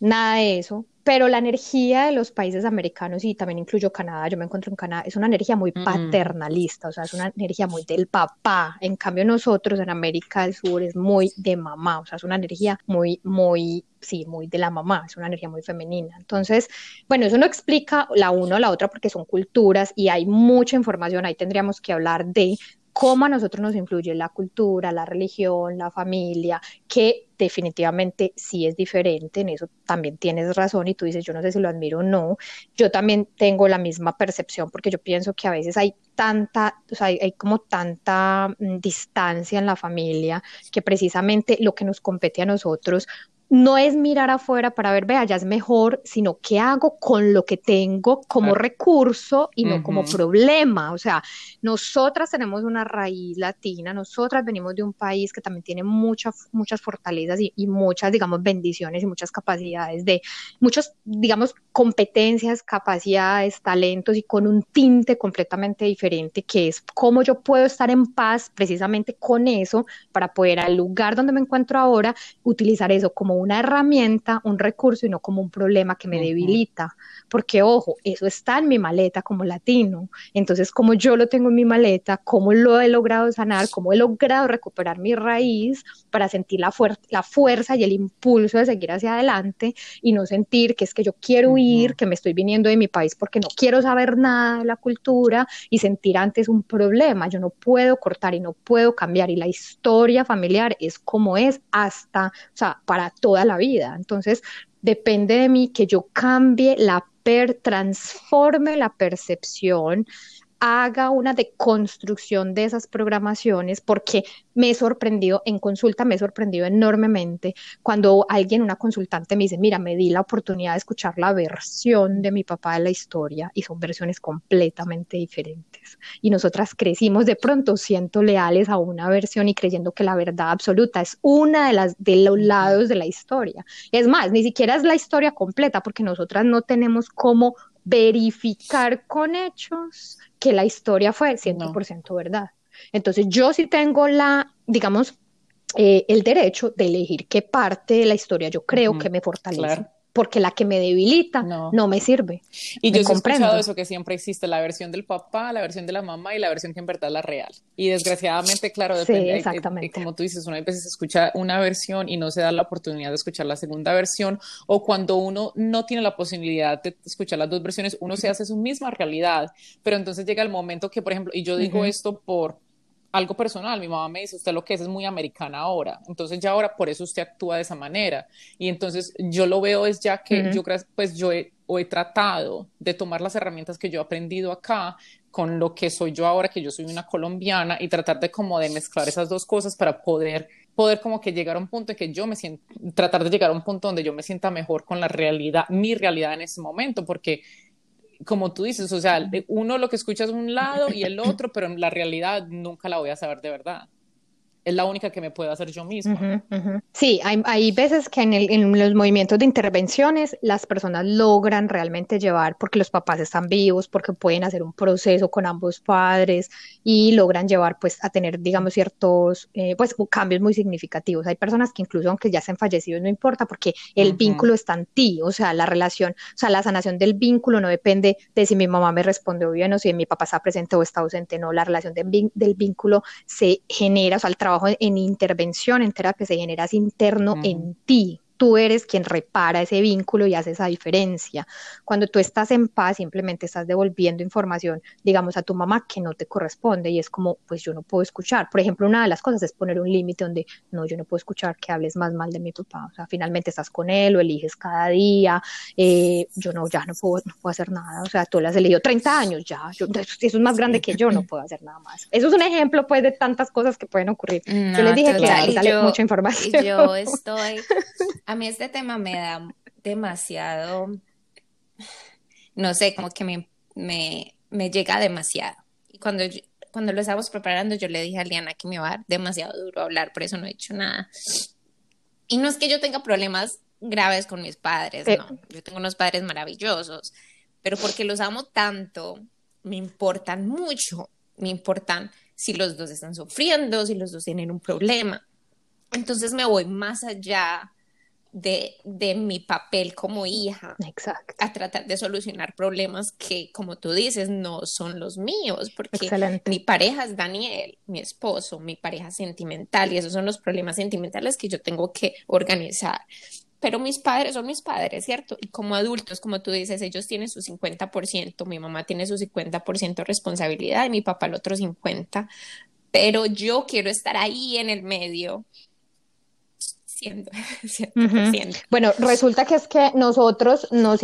[SPEAKER 3] nada de eso, pero la energía de los países americanos, y también incluyo Canadá, yo me encuentro en Canadá, es una energía muy paternalista, o sea, es una energía muy del papá. En cambio, nosotros en América del Sur es muy de mamá, o sea, es una energía muy, muy, sí, muy de la mamá, es una energía muy femenina. Entonces, bueno, eso no explica la una o la otra porque son culturas y hay mucha información, ahí tendríamos que hablar de cómo a nosotros nos influye la cultura, la religión, la familia, que definitivamente sí es diferente, en eso también tienes razón y tú dices, yo no sé si lo admiro o no, yo también tengo la misma percepción porque yo pienso que a veces hay tanta, o sea, hay, como tanta mm, distancia en la familia que precisamente lo que nos compete a nosotros no es mirar afuera para ver, vea, ya es mejor, sino qué hago con lo que tengo como recurso y no como problema. O sea, nosotras tenemos una raíz latina, nosotras venimos de un país que también tiene muchas, muchas fortalezas y, y muchas, digamos, bendiciones y muchas capacidades de, muchas, digamos, competencias, capacidades, talentos y con un tinte completamente diferente, que es cómo yo puedo estar en paz precisamente con eso para poder al lugar donde me encuentro ahora utilizar eso como una herramienta, un recurso y no como un problema que me debilita. Porque, ojo, eso está en mi maleta como latino. Entonces, como yo lo tengo en mi maleta, cómo lo he logrado sanar, cómo he logrado recuperar mi raíz para sentir la, la fuerza y el impulso de seguir hacia adelante y no sentir que es que yo quiero huir, que me estoy viniendo de mi país porque no quiero saber nada de la cultura y sentir antes un problema. Yo no puedo cortar y no puedo cambiar y la historia familiar es como es hasta, o sea, para todo toda la vida. Entonces, depende de mí que yo cambie la per, transforme la percepción, haga una deconstrucción de esas programaciones, porque me he sorprendido en consulta, me he sorprendido enormemente cuando alguien, una consultante, me dice, mira, me di la oportunidad de escuchar la versión de mi papá de la historia y son versiones completamente diferentes. Y nosotras crecimos de pronto siendo leales a una versión y creyendo que la verdad absoluta es una de las de los lados de la historia. Es más, ni siquiera es la historia completa porque nosotras no tenemos cómo verificar con hechos que la historia fue 100% verdad. Entonces yo sí tengo la, digamos, eh, el derecho de elegir qué parte de la historia yo creo que me fortalece porque la que me debilita no, me sirve.
[SPEAKER 2] Y yo he escuchado eso, que siempre existe la versión del papá, la versión de la mamá y la versión que en verdad es la real. Y desgraciadamente, claro, depende. Sí, exactamente. como tú dices, una veces se escucha una versión y no se da la oportunidad de escuchar la segunda versión, o cuando uno no tiene la posibilidad de escuchar las dos versiones, uno se hace su misma realidad, pero entonces llega el momento que, por ejemplo, y yo digo esto por algo personal. Mi mamá me dice, usted lo que es es muy americana ahora. Entonces ya ahora por eso usted actúa de esa manera. Y entonces yo lo veo es ya que yo, pues yo he, o he tratado de tomar las herramientas que yo he aprendido acá con lo que soy yo ahora, que yo soy una colombiana, y tratar de como de mezclar esas dos cosas para poder poder como que llegar a un punto en que yo me siento, tratar de llegar a un punto donde yo me sienta mejor con la realidad, mi realidad en ese momento, porque como tú dices, o sea, uno lo que escucha es un lado y el otro, pero en la realidad nunca la voy a saber de verdad. Es la única que me puedo hacer yo misma.
[SPEAKER 3] Sí, hay, hay, veces que en, el, en, los movimientos de intervenciones las personas logran realmente llevar, porque los papás están vivos, porque pueden hacer un proceso con ambos padres y logran llevar pues a tener, digamos, ciertos eh, pues cambios muy significativos. Hay personas que incluso aunque ya sean fallecidos no importa porque el vínculo está en ti, o sea, la relación, o sea, la sanación del vínculo no depende de si mi mamá me respondió bien o si mi papá está presente o está ausente, no, la relación del vínculo se genera, o sea, el trabajo trabajo en intervención, en terapia, se genera interno en ti, tú eres quien repara ese vínculo y hace esa diferencia. Cuando tú estás en paz, simplemente estás devolviendo información, digamos, a tu mamá que no te corresponde y es como, pues yo no puedo escuchar. Por ejemplo, una de las cosas es poner un límite donde, no, yo no puedo escuchar que hables más mal de mi papá. O sea, finalmente estás con él, lo eliges cada día, eh, yo no, ya no puedo, no puedo hacer nada. O sea, tú le has elegido 30 años ya, eso es más grande que yo, no puedo hacer nada más. Eso es un ejemplo, pues, de tantas cosas que pueden ocurrir. yo les dije que hay mucha información.
[SPEAKER 1] Yo estoy a mí este tema me da demasiado, no sé, como que me, me, llega demasiado. Y cuando, cuando lo estábamos preparando, yo le dije a Liana que me va a dar demasiado duro hablar, por eso no he hecho nada. Y no es que yo tenga problemas graves con mis padres, no. Yo tengo unos padres maravillosos, pero porque los amo tanto, me importan mucho. Me importan si los dos están sufriendo, si los dos tienen un problema. Entonces me voy más allá de, de, mi papel como hija
[SPEAKER 3] Exacto.
[SPEAKER 1] a tratar de solucionar problemas que, como tú dices, no son los míos, porque mi pareja es Daniel, mi esposo, mi pareja sentimental, y esos son los problemas sentimentales que yo tengo que organizar. Pero mis padres son mis padres, ¿cierto? Y como adultos, como tú dices, ellos tienen su 50%, mi mamá tiene su 50% de responsabilidad y mi papá el otro 50%, pero yo quiero estar ahí en el medio
[SPEAKER 3] Bueno, resulta que es que nosotros nos,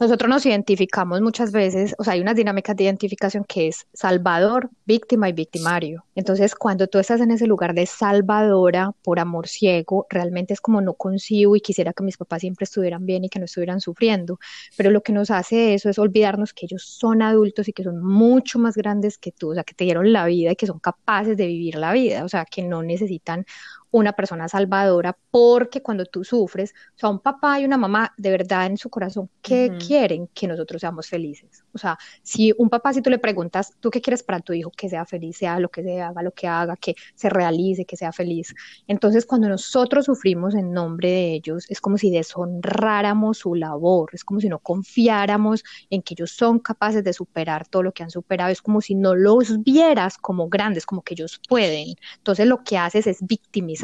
[SPEAKER 3] nosotros nos identificamos muchas veces, o sea, hay unas dinámicas de identificación que es salvador, víctima y victimario. Entonces, cuando tú estás en ese lugar de salvadora por amor ciego, realmente es como no consigo y quisiera que mis papás siempre estuvieran bien y que no estuvieran sufriendo. Pero lo que nos hace eso es olvidarnos que ellos son adultos y que son mucho más grandes que tú, o sea, que te dieron la vida y que son capaces de vivir la vida, o sea, que no necesitan una persona salvadora, porque cuando tú sufres, o sea, un papá y una mamá de verdad en su corazón, ¿qué quieren? Que nosotros seamos felices. O sea, si un papá, si tú le preguntas, ¿tú qué quieres para tu hijo? Que sea feliz, sea lo que sea, haga lo que haga, que se realice, que sea feliz. Entonces, cuando nosotros sufrimos en nombre de ellos, es como si deshonráramos su labor, es como si no confiáramos en que ellos son capaces de superar todo lo que han superado, es como si no los vieras como grandes, como que ellos pueden. Entonces, lo que haces es victimizar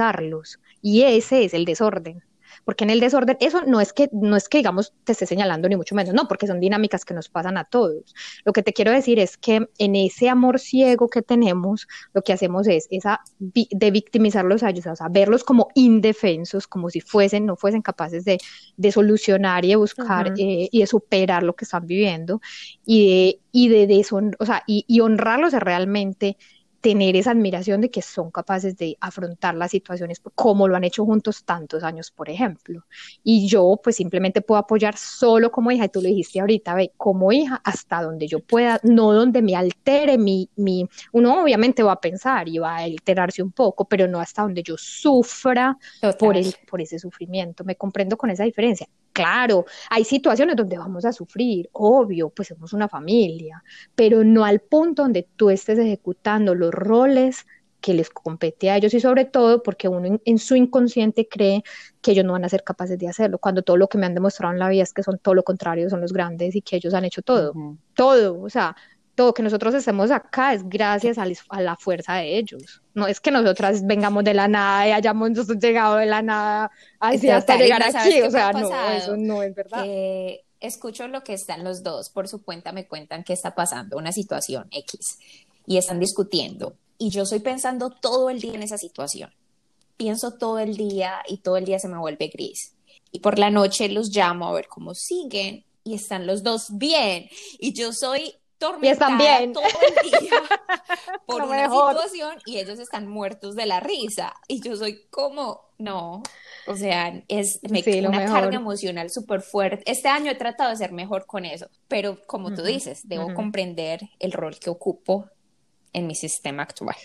[SPEAKER 3] y ese es el desorden. Porque en el desorden, eso no es que, no es que digamos, te esté señalando ni mucho menos, no, porque son dinámicas que nos pasan a todos. Lo que te quiero decir es que en ese amor ciego que tenemos, lo que hacemos es esa de victimizarlos a ellos, o sea, verlos como indefensos, como si fuesen, no fuesen capaces de, de solucionar y de buscar eh, y de superar lo que están viviendo y de, y de, o sea, y, y honrarlos realmente tener esa admiración de que son capaces de afrontar las situaciones como lo han hecho juntos tantos años, por ejemplo. Y yo pues simplemente puedo apoyar solo como hija, y tú lo dijiste ahorita, ve, como hija hasta donde yo pueda, no donde me altere mi, mi, uno obviamente va a pensar y va a alterarse un poco, pero no hasta donde yo sufra por, el, por ese sufrimiento. Me comprendo con esa diferencia. Claro, hay situaciones donde vamos a sufrir, obvio, pues somos una familia, pero no al punto donde tú estés ejecutando los roles que les compete a ellos y sobre todo porque uno en, su inconsciente cree que ellos no van a ser capaces de hacerlo, cuando todo lo que me han demostrado en la vida es que son todo lo contrario, son los grandes y que ellos han hecho todo, todo, o sea, todo que nosotros estemos acá es gracias a, la fuerza de ellos. No es que nosotras vengamos de la nada y hayamos llegado de la nada hasta llegar aquí. O sea, no, eso no es verdad.
[SPEAKER 1] escucho lo que están los dos, por su cuenta me cuentan qué está pasando, una situación X, y están discutiendo. Y yo estoy pensando todo el día en esa situación. Pienso todo el día y todo el día se me vuelve gris. Y por la noche los llamo a ver cómo siguen y están los dos bien. Y yo soy tormentada bien. todo el día por una situación y ellos están muertos de la risa. Y yo soy como no o sea es me, una carga emocional súper fuerte este año he tratado de ser mejor con eso pero como tú dices debo comprender el rol que ocupo en mi sistema actual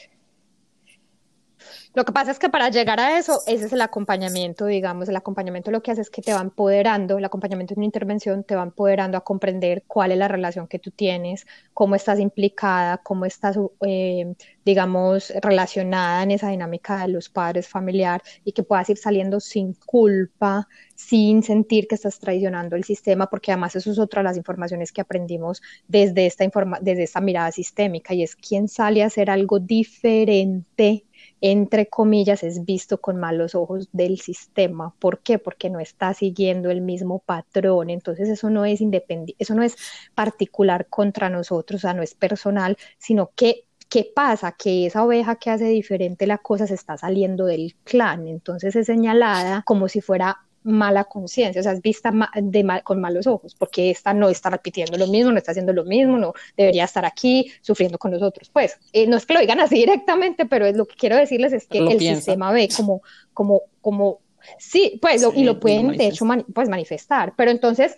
[SPEAKER 3] Lo que pasa es que para llegar a eso, ese es el acompañamiento, digamos, el acompañamiento lo que hace es que te va empoderando, el acompañamiento es una intervención, te va empoderando a comprender cuál es la relación que tú tienes, cómo estás implicada, cómo estás, eh, digamos, relacionada en esa dinámica de los padres familiar y que puedas ir saliendo sin culpa, sin sentir que estás traicionando el sistema, porque además eso es otra de las informaciones que aprendimos desde esta, desde esta mirada sistémica y es quién sale a hacer algo diferente entre comillas, es visto con malos ojos del sistema. ¿Por qué? Porque no está siguiendo el mismo patrón. Entonces eso no es independiente, eso no es particular contra nosotros, o sea, no es personal, sino que ¿qué pasa? Que esa oveja que hace diferente la cosa se está saliendo del clan, entonces es señalada como si fuera mala conciencia, o sea, es vista de con malos ojos, porque esta no está repitiendo lo mismo, no está haciendo lo mismo, no debería estar aquí sufriendo con nosotros. Pues eh, no es que lo digan así directamente, pero es lo que quiero decirles es que el sistema ve como, como, como, sí, pues, y lo pueden de hecho pues manifestar, pero entonces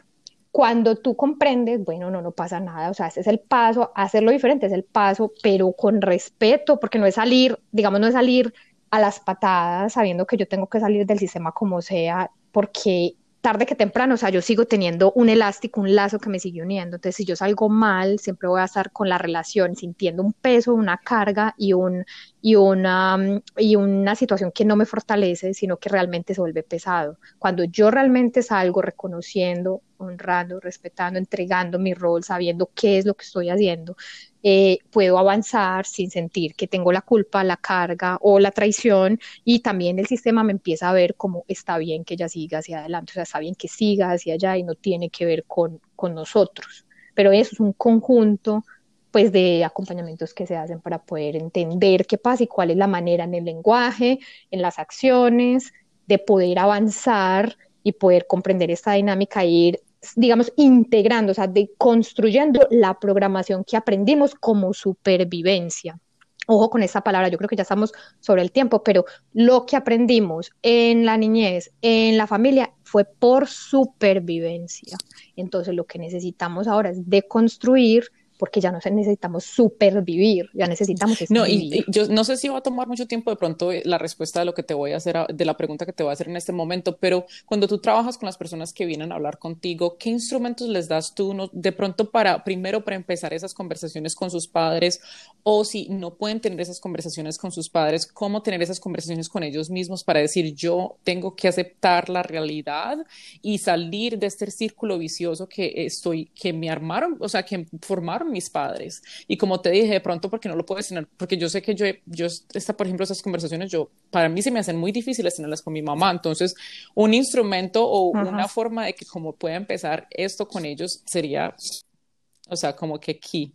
[SPEAKER 3] cuando tú comprendes, bueno, no, no pasa nada, o sea, ese es el paso, hacerlo diferente es el paso, pero con respeto, porque no es salir, digamos, no es salir a las patadas sabiendo que yo tengo que salir del sistema como sea, porque tarde que temprano, o sea, yo sigo teniendo un elástico, un lazo que me sigue uniendo. Entonces, si yo salgo mal, siempre voy a estar con la relación, sintiendo un peso, una carga y, un, y, una, y una situación que no me fortalece, sino que realmente se vuelve pesado. Cuando yo realmente salgo reconociendo, honrando, respetando, entregando mi rol, sabiendo qué es lo que estoy haciendo, eh, puedo avanzar sin sentir que tengo la culpa, la carga o la traición y también el sistema me empieza a ver como está bien que ella siga hacia adelante, o sea, está bien que siga hacia allá y no tiene que ver con, con nosotros. Pero eso es un conjunto pues de acompañamientos que se hacen para poder entender qué pasa y cuál es la manera en el lenguaje, en las acciones, de poder avanzar y poder comprender esta dinámica e ir digamos, integrando, o sea, de construyendo la programación que aprendimos como supervivencia. Ojo con esa palabra, yo creo que ya estamos sobre el tiempo, pero lo que aprendimos en la niñez, en la familia, fue por supervivencia. Entonces, lo que necesitamos ahora es deconstruir porque ya no necesitamos supervivir, ya necesitamos
[SPEAKER 2] No, y, yo no sé si va a tomar mucho tiempo de pronto eh, la respuesta de lo que te voy a hacer, de la pregunta que te voy a hacer en este momento, pero cuando tú trabajas con las personas que vienen a hablar contigo, ¿qué instrumentos les das tú no, de pronto para, primero para empezar esas conversaciones con sus padres o si no pueden tener esas conversaciones con sus padres, cómo tener esas conversaciones con ellos mismos para decir yo tengo que aceptar la realidad y salir de este círculo vicioso que estoy, que me armaron, o sea, que formaron mis padres. Y como te dije, de pronto, porque no lo puedes tener, porque yo sé que yo, yo está, por ejemplo, esas conversaciones, yo, para mí se me hacen muy difíciles tenerlas con mi mamá. Entonces, un instrumento o una forma de que como pueda empezar esto con ellos sería, o sea, como que aquí.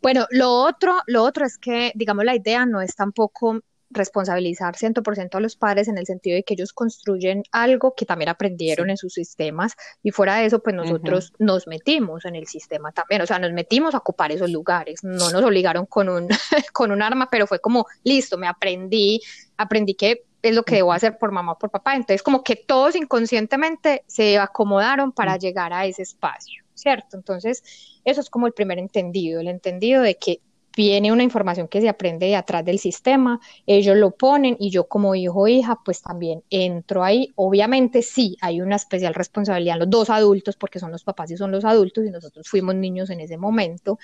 [SPEAKER 3] Bueno, lo otro, lo otro es que, digamos, la idea no es tampoco responsabilizar 100% a los padres en el sentido de que ellos construyen algo que también aprendieron en sus sistemas y fuera de eso, pues nosotros nos metimos en el sistema también, o sea, nos metimos a ocupar esos lugares, no nos obligaron con un, con un arma, pero fue como, listo, me aprendí, aprendí que es lo que debo hacer por mamá o por papá, entonces como que todos inconscientemente se acomodaron para llegar a ese espacio, ¿cierto? Entonces, eso es como el primer entendido, el entendido de que viene una información que se aprende de atrás del sistema, ellos lo ponen y yo como hijo o hija pues también entro ahí. Obviamente sí, hay una especial responsabilidad en los dos adultos porque son los papás y son los adultos y nosotros fuimos niños en ese momento,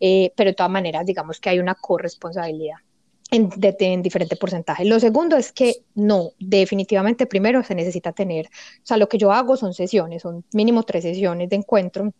[SPEAKER 3] eh, pero de todas maneras digamos que hay una corresponsabilidad. En, en diferente porcentaje. Lo segundo es que no, definitivamente primero se necesita tener, o sea, lo que yo hago son sesiones, son mínimo tres sesiones de encuentro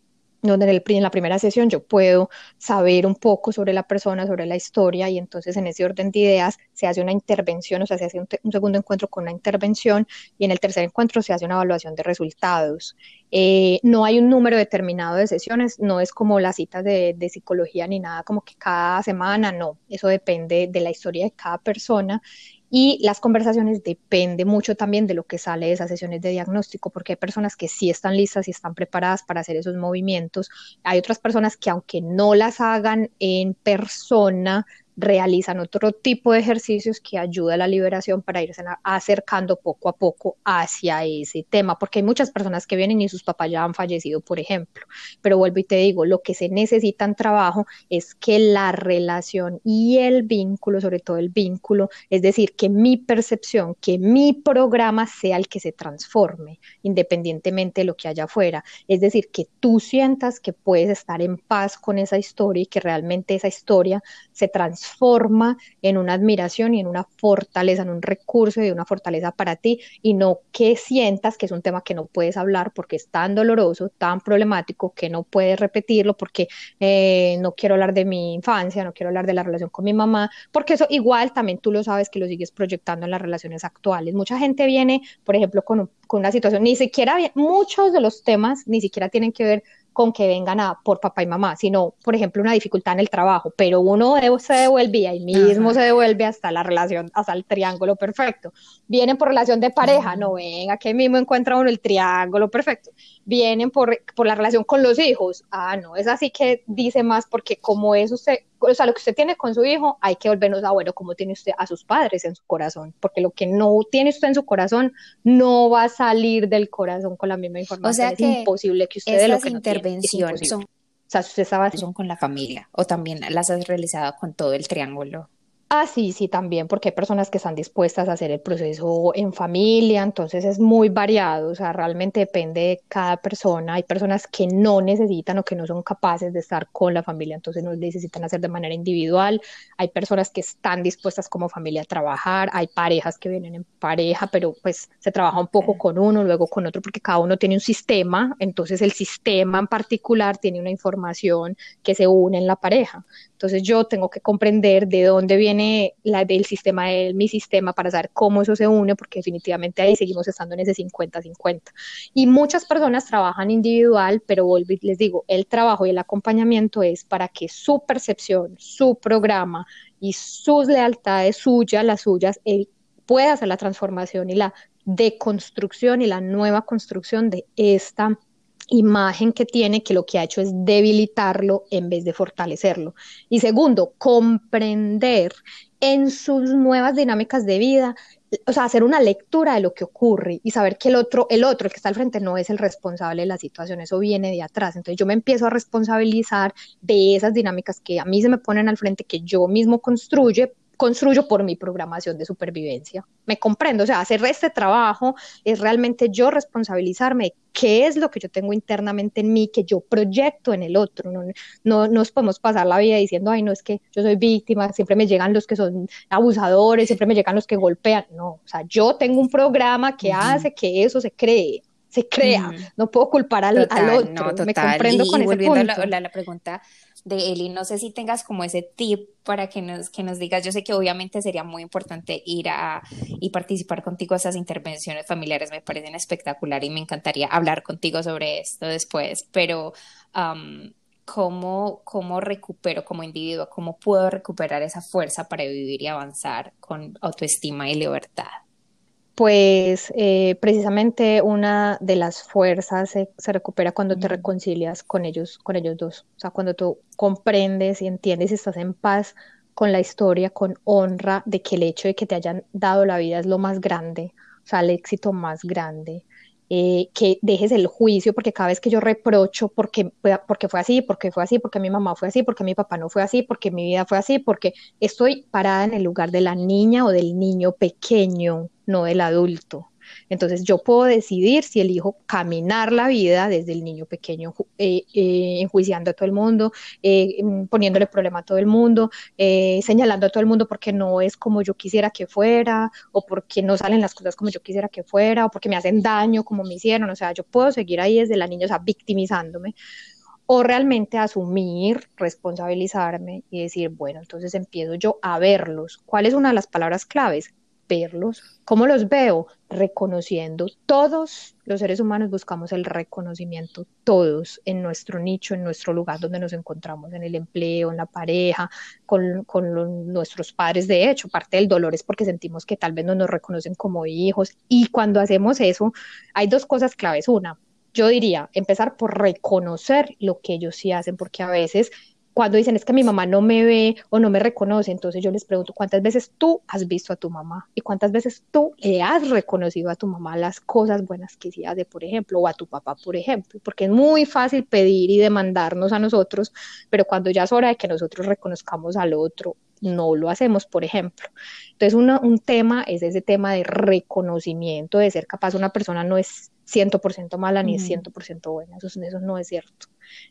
[SPEAKER 3] donde en, el, en la primera sesión yo puedo saber un poco sobre la persona, sobre la historia, y entonces en ese orden de ideas se hace una intervención, o sea, se hace un, segundo encuentro con una intervención, y en el tercer encuentro se hace una evaluación de resultados. Eh, no hay un número determinado de sesiones, no es como las citas de psicología ni nada, como que cada semana, no, eso depende de la historia de cada persona y las conversaciones depende mucho también de lo que sale de esas sesiones de diagnóstico, porque hay personas que sí están listas y están preparadas para hacer esos movimientos. Hay otras personas que aunque no las hagan en persona, realizan otro tipo de ejercicios que ayuda a la liberación para irse acercando poco a poco hacia ese tema, porque hay muchas personas que vienen y sus papás ya han fallecido, por ejemplo, pero vuelvo y te digo, lo que se necesita en trabajo es que la relación y el vínculo, sobre todo el vínculo, es decir, que mi percepción, que mi programa sea el que se transforme, independientemente de lo que haya afuera, es decir, que tú sientas que puedes estar en paz con esa historia y que realmente esa historia se transforma en una admiración y en una fortaleza, en un recurso y una fortaleza para ti y no que sientas que es un tema que no puedes hablar porque es tan doloroso, tan problemático que no puedes repetirlo porque eh, no quiero hablar de mi infancia, no quiero hablar de la relación con mi mamá, porque eso igual también tú lo sabes que lo sigues proyectando en las relaciones actuales. Mucha gente viene, por ejemplo, con, con una situación, ni siquiera, muchos de los temas ni siquiera tienen que ver con que vengan a por papá y mamá, sino, por ejemplo, una dificultad en el trabajo, pero uno se devuelve y ahí mismo se devuelve hasta la relación, hasta el triángulo perfecto. Vienen por relación de pareja, no venga, que mismo encuentra uno el triángulo perfecto. Vienen por, por la relación con los hijos, ah, no, es así que dice más porque como es usted o sea, lo que usted tiene con su hijo, hay que volvernos a, bueno, como tiene usted a sus padres en su corazón, porque lo que no tiene usted en su corazón no va a salir del corazón con la misma información. O sea es imposible que usted de lo que
[SPEAKER 1] intervenciones no son, o sea, usted son con la familia o también las has realizado con todo el triángulo.
[SPEAKER 3] Ah, sí, sí, también, porque hay personas que están dispuestas a hacer el proceso en familia, entonces es muy variado, o sea, realmente depende de cada persona. Hay personas que no necesitan o que no son capaces de estar con la familia, entonces no necesitan hacer de manera individual. Hay personas que están dispuestas como familia a trabajar, hay parejas que vienen en pareja, pero pues se trabaja un poco con uno, luego con otro, porque cada uno tiene un sistema, entonces el sistema en particular tiene una información que se une en la pareja. Entonces yo tengo que comprender de dónde viene la del sistema de mi sistema para saber cómo eso se une, porque definitivamente ahí seguimos estando en ese 50-50. Y muchas personas trabajan individual, pero les digo, el trabajo y el acompañamiento es para que su percepción, su programa y sus lealtades suyas, las suyas, él pueda hacer la transformación y la deconstrucción y la nueva construcción de esta imagen que tiene que lo que ha hecho es debilitarlo en vez de fortalecerlo. Y segundo, comprender en sus nuevas dinámicas de vida, o sea, hacer una lectura de lo que ocurre y saber que el otro, el otro, el que está al frente, no es el responsable de la situación, eso viene de atrás. Entonces yo me empiezo a responsabilizar de esas dinámicas que a mí se me ponen al frente, que yo mismo construye, construyo por mi programación de supervivencia. Me comprendo, o sea, hacer este trabajo es realmente yo responsabilizarme qué es lo que yo tengo internamente en mí, que yo proyecto en el otro. No, no nos podemos pasar la vida diciendo, ay, no es que yo soy víctima, siempre me llegan los que son abusadores, siempre me llegan los que golpean. No, o sea, yo tengo un programa que hace que eso se cree se crea, no puedo culpar al, otro, me comprendo con volviendo ese
[SPEAKER 1] punto. A la pregunta de Eli, no sé si tengas como ese tip para que nos, que nos digas, yo sé que obviamente sería muy importante ir a y participar contigo a esas intervenciones familiares, me parecen espectacular y me encantaría hablar contigo sobre esto después, pero ¿cómo, ¿cómo recupero como individuo, cómo puedo recuperar esa fuerza para vivir y avanzar con autoestima y libertad?
[SPEAKER 3] Pues eh, precisamente una de las fuerzas se, recupera cuando te reconcilias con ellos, con ellos dos. O sea, cuando tú comprendes y entiendes y estás en paz con la historia, con honra de que el hecho de que te hayan dado la vida es lo más grande, o sea, el éxito más grande. Eh, que dejes el juicio, porque cada vez que yo reprocho porque, porque fue así, porque fue así, porque mi mamá fue así, porque mi papá no fue así, porque mi vida fue así, porque estoy parada en el lugar de la niña o del niño pequeño, no del adulto. Entonces yo puedo decidir si elijo caminar la vida desde el niño pequeño, eh, eh, enjuiciando a todo el mundo, eh, mm, poniéndole problema a todo el mundo, señalando a todo el mundo porque no es como yo quisiera que fuera, o porque no salen las cosas como yo quisiera que fuera, o porque me hacen daño como me hicieron. O sea, yo puedo seguir ahí desde la niña, o sea, victimizándome o realmente asumir, responsabilizarme y decir, bueno, entonces empiezo yo a verlos. ¿Cuál es una de las palabras claves? Verlos. ¿Cómo los veo? Reconociendo. Todos los seres humanos buscamos el reconocimiento, todos en nuestro nicho, en nuestro lugar donde nos encontramos, en el empleo, en la pareja, con, nuestros padres. De hecho, parte del dolor es porque sentimos que tal vez no nos reconocen como hijos. Y cuando hacemos eso, hay dos cosas claves. Una, yo diría, empezar por reconocer lo que ellos sí hacen, porque a veces cuando dicen es que mi mamá no me ve o no me reconoce, entonces yo les pregunto, ¿cuántas veces tú has visto a tu mamá? ¿Y cuántas veces tú le has reconocido a tu mamá las cosas buenas que se hace, por ejemplo, o a tu papá, por ejemplo? Porque es muy fácil pedir y demandarnos a nosotros, pero cuando ya es hora de que nosotros reconozcamos al otro, no lo hacemos, por ejemplo. Entonces, un tema es ese tema de reconocimiento, de ser capaz, una persona no es 100% mala ni es 100% buena, eso, eso no es cierto.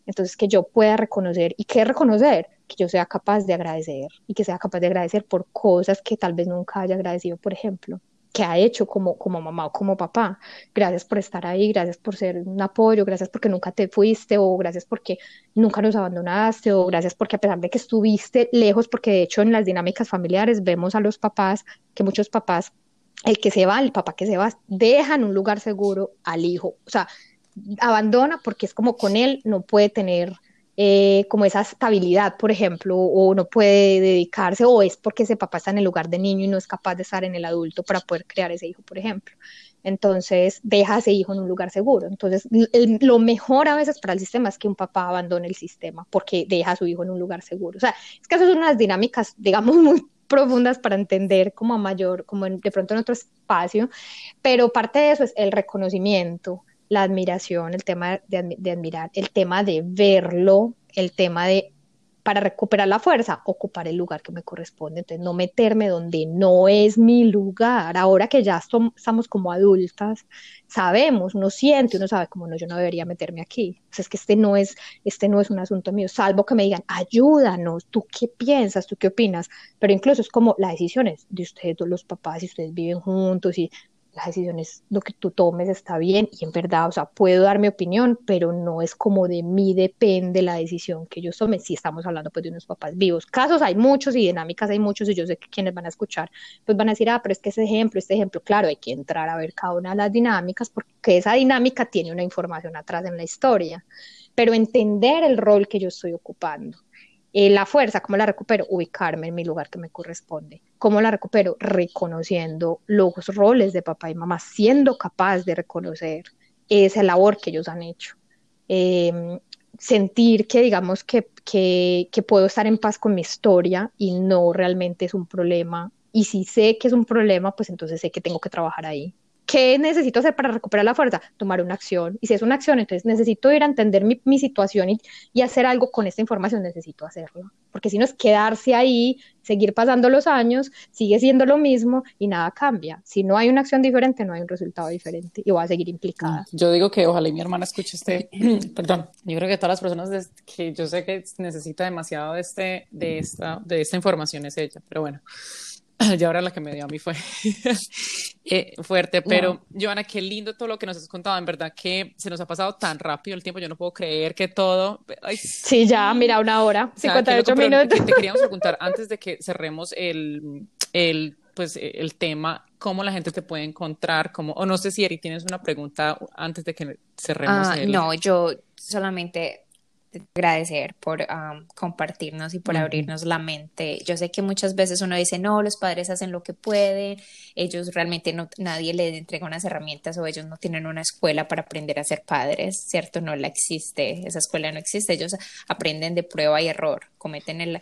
[SPEAKER 3] Entonces, que yo pueda reconocer, ¿y qué reconocer? Que yo sea capaz de agradecer y que sea capaz de agradecer por cosas que tal vez nunca haya agradecido, por ejemplo que ha hecho como, como mamá o como papá. Gracias por estar ahí, gracias por ser un apoyo, gracias porque nunca te fuiste o gracias porque nunca nos abandonaste o gracias porque a pesar de que estuviste lejos, porque de hecho en las dinámicas familiares vemos a los papás, que muchos papás, el que se va, el papá que se va, dejan un lugar seguro al hijo. O sea, abandona porque es como con él no puede tener eh, como esa estabilidad, por ejemplo, o no puede dedicarse, o es porque ese papá está en el lugar de niño y no es capaz de estar en el adulto para poder crear ese hijo, por ejemplo. Entonces, deja a ese hijo en un lugar seguro. Entonces, lo mejor a veces para el sistema es que un papá abandone el sistema porque deja a su hijo en un lugar seguro. O sea, es que eso son unas dinámicas, digamos, muy profundas para entender como a mayor, como de pronto en otro espacio, pero parte de eso es el reconocimiento, la admiración, el tema de, de admirar, el tema de verlo, el tema de para recuperar la fuerza, ocupar el lugar que me corresponde, entonces no meterme donde no es mi lugar. Ahora que ya estamos como adultas, sabemos, uno siente, uno sabe como no, yo no debería meterme aquí. Sea, es que este no es, este no es un asunto mío, salvo que me digan, ayúdanos, tú qué piensas, tú qué opinas, pero incluso es como las decisiones de ustedes, los papás, si ustedes viven juntos y las decisiones, lo que tú tomes está bien y en verdad, o sea, puedo dar mi opinión, pero no es como de mí depende la decisión que yo tome, si estamos hablando pues de unos papás vivos. Casos hay muchos y dinámicas hay muchos y yo sé que quienes van a escuchar pues van a decir, ah, pero es que ese ejemplo, este ejemplo, claro, hay que entrar a ver cada una de las dinámicas porque esa dinámica tiene una información atrás en la historia, pero entender el rol que yo estoy ocupando eh, la fuerza, ¿cómo la recupero? Ubicarme en mi lugar que me corresponde. ¿Cómo la recupero? Reconociendo los roles de papá y mamá, siendo capaz de reconocer esa labor que ellos han hecho. Em, sentir que, digamos, que, que, que puedo estar en paz con mi historia y no realmente es un problema. Y si sé que es un problema, pues entonces sé que tengo que trabajar ahí. ¿Qué necesito hacer para recuperar la fuerza? Tomar una acción. Y si es una acción, entonces necesito ir a entender mi, mi situación y, y, hacer algo con esta información, necesito hacerlo. Porque si no es quedarse ahí, seguir pasando los años, sigue siendo lo mismo y nada cambia. Si no hay una acción diferente, no hay un resultado diferente y voy a seguir implicada.
[SPEAKER 2] Yo digo que ojalá mi hermana escuche este, perdón, yo creo que todas las personas que yo sé que necesita demasiado de, este, de, esta, de esta información es ella, pero bueno. y ahora la que me dio a mí fue eh, fuerte, pero Joana, qué lindo todo lo que nos has contado, en verdad que se nos ha pasado tan rápido el tiempo, yo no puedo creer que todo...
[SPEAKER 3] sí, ya, mira, una hora, 58 minutos.
[SPEAKER 2] Te queríamos preguntar antes de que cerremos el, el, pues, el tema, cómo la gente te puede encontrar, cómo, o no sé si Eri tienes una pregunta antes de que cerremos
[SPEAKER 1] el... No, yo solamente agradecer por compartirnos y por abrirnos la mente. Yo sé que muchas veces uno dice, no, los padres hacen lo que pueden, ellos realmente no, nadie les entrega unas herramientas o ellos no tienen una escuela para aprender a ser padres, ¿cierto? No la existe, esa escuela no existe, ellos aprenden de prueba y error, cometen el,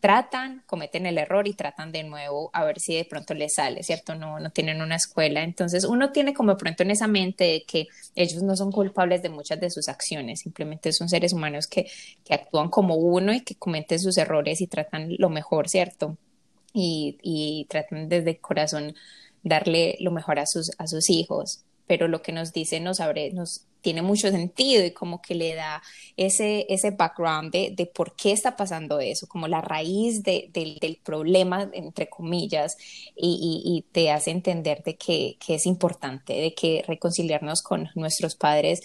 [SPEAKER 1] tratan, cometen el error y tratan de nuevo a ver si de pronto les sale, ¿cierto? No, no tienen una escuela. Entonces uno tiene como pronto en esa mente de que ellos no son culpables de muchas de sus acciones, simplemente son seres humanos que, que actúan como uno y que cometen sus errores y tratan lo mejor, ¿cierto? Y, y tratan desde corazón darle lo mejor a sus, a sus hijos pero lo que nos dice nos, abre, nos tiene mucho sentido y como que le da ese, ese background de, de por qué está pasando eso, como la raíz de, del problema, entre comillas, y, y, te hace entender de que, que es importante, de que reconciliarnos con nuestros padres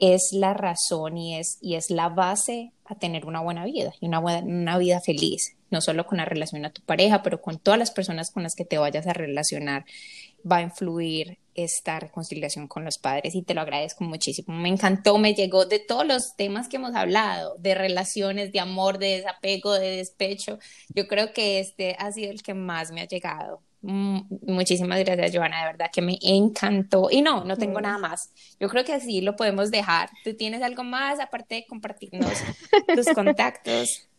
[SPEAKER 1] es la razón y es, y es la base a tener una buena vida y una, buena, una vida feliz, no solo con la relación a tu pareja, pero con todas las personas con las que te vayas a relacionar va a influir esta reconciliación con los padres y te lo agradezco muchísimo. Me encantó, me llegó de todos los temas que hemos hablado, de relaciones, de amor, de desapego, de despecho. Yo creo que este ha sido el que más me ha llegado. Mm, muchísimas gracias, Joana, de verdad que me encantó. Y no, no tengo nada más. Yo creo que así lo podemos dejar. ¿Tú tienes algo más aparte de compartirnos tus contactos?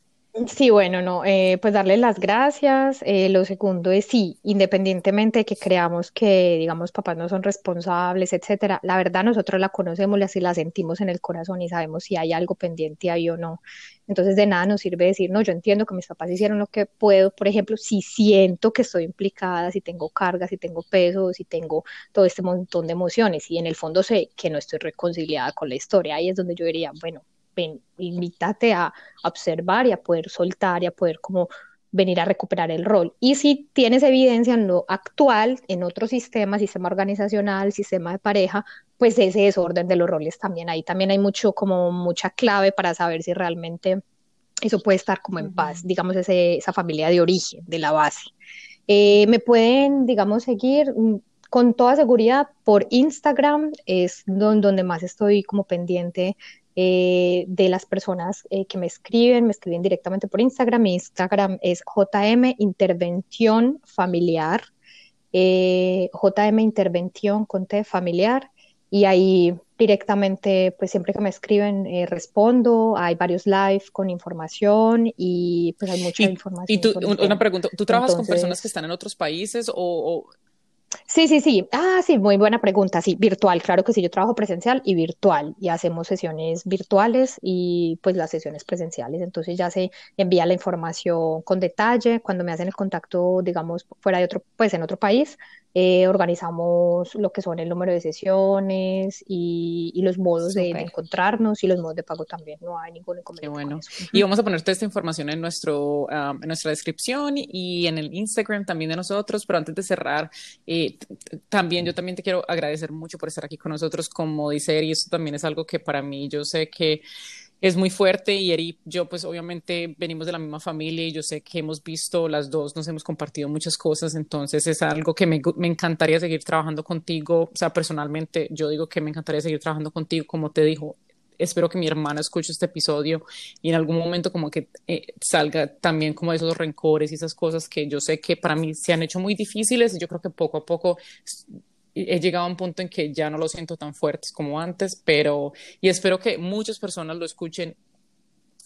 [SPEAKER 3] Sí, bueno, no, eh, pues darle las gracias. Eh, lo segundo es sí, independientemente de que creamos que, digamos, papás no son responsables, etcétera, la verdad nosotros la conocemos y así la sentimos en el corazón y sabemos si hay algo pendiente ahí o no. Entonces de nada nos sirve decir, no, yo entiendo que mis papás hicieron lo que puedo, por ejemplo, si siento que estoy implicada, si tengo cargas, si tengo peso, si tengo todo este montón de emociones y en el fondo sé que no estoy reconciliada con la historia, ahí es donde yo diría, bueno ven, invítate a, observar y a poder soltar y a poder como venir a recuperar el rol. Y si tienes evidencia en lo actual, en otro sistema, sistema organizacional, sistema de pareja, pues ese desorden de los roles también. Ahí también hay mucho, como mucha clave para saber si realmente eso puede estar como en paz, digamos, ese, esa familia de origen, de la base. Eh, me pueden, digamos, seguir mm, con toda seguridad por Instagram, es donde más estoy como pendiente eh, de las personas eh, que me escriben, me escriben directamente por Instagram. Mi Instagram es JM Intervención Familiar, eh, JM Intervención con T familiar, y ahí directamente, pues siempre que me escriben, respondo. Hay varios live con información y pues hay mucha información.
[SPEAKER 2] Y tú, una pregunta, ¿tú trabajas con personas que están en otros países o, o
[SPEAKER 3] Sí, sí, sí. Ah, sí, muy buena pregunta. Sí, virtual. Claro que sí, yo trabajo presencial y virtual y hacemos sesiones virtuales y pues las sesiones presenciales. Entonces ya se envía la información con detalle. Cuando me hacen el contacto, digamos, fuera de otro, pues en otro país, eh, organizamos lo que son el número de sesiones y, los modos de, encontrarnos y los modos de pago también. No hay ningún inconveniente.
[SPEAKER 2] Qué bueno. Y vamos a poner toda esta información en, nuestro, en nuestra descripción y en el Instagram también de nosotros. Pero antes de cerrar, eh, también yo también te quiero agradecer mucho por estar aquí con nosotros. Como dice Eri, esto también es algo que para mí yo sé que es muy fuerte y Eri, yo pues obviamente venimos de la misma familia y yo sé que hemos visto las dos, nos hemos compartido muchas cosas, entonces es algo que me, me, encantaría seguir trabajando contigo, o sea, personalmente yo digo que me encantaría seguir trabajando contigo, como te dijo, espero que mi hermana escuche este episodio y en algún momento como que eh, salga también como esos rencores y esas cosas que yo sé que para mí se han hecho muy difíciles y yo creo que poco a poco he llegado a un punto en que ya no lo siento tan fuertes como antes, pero y espero que muchas personas lo escuchen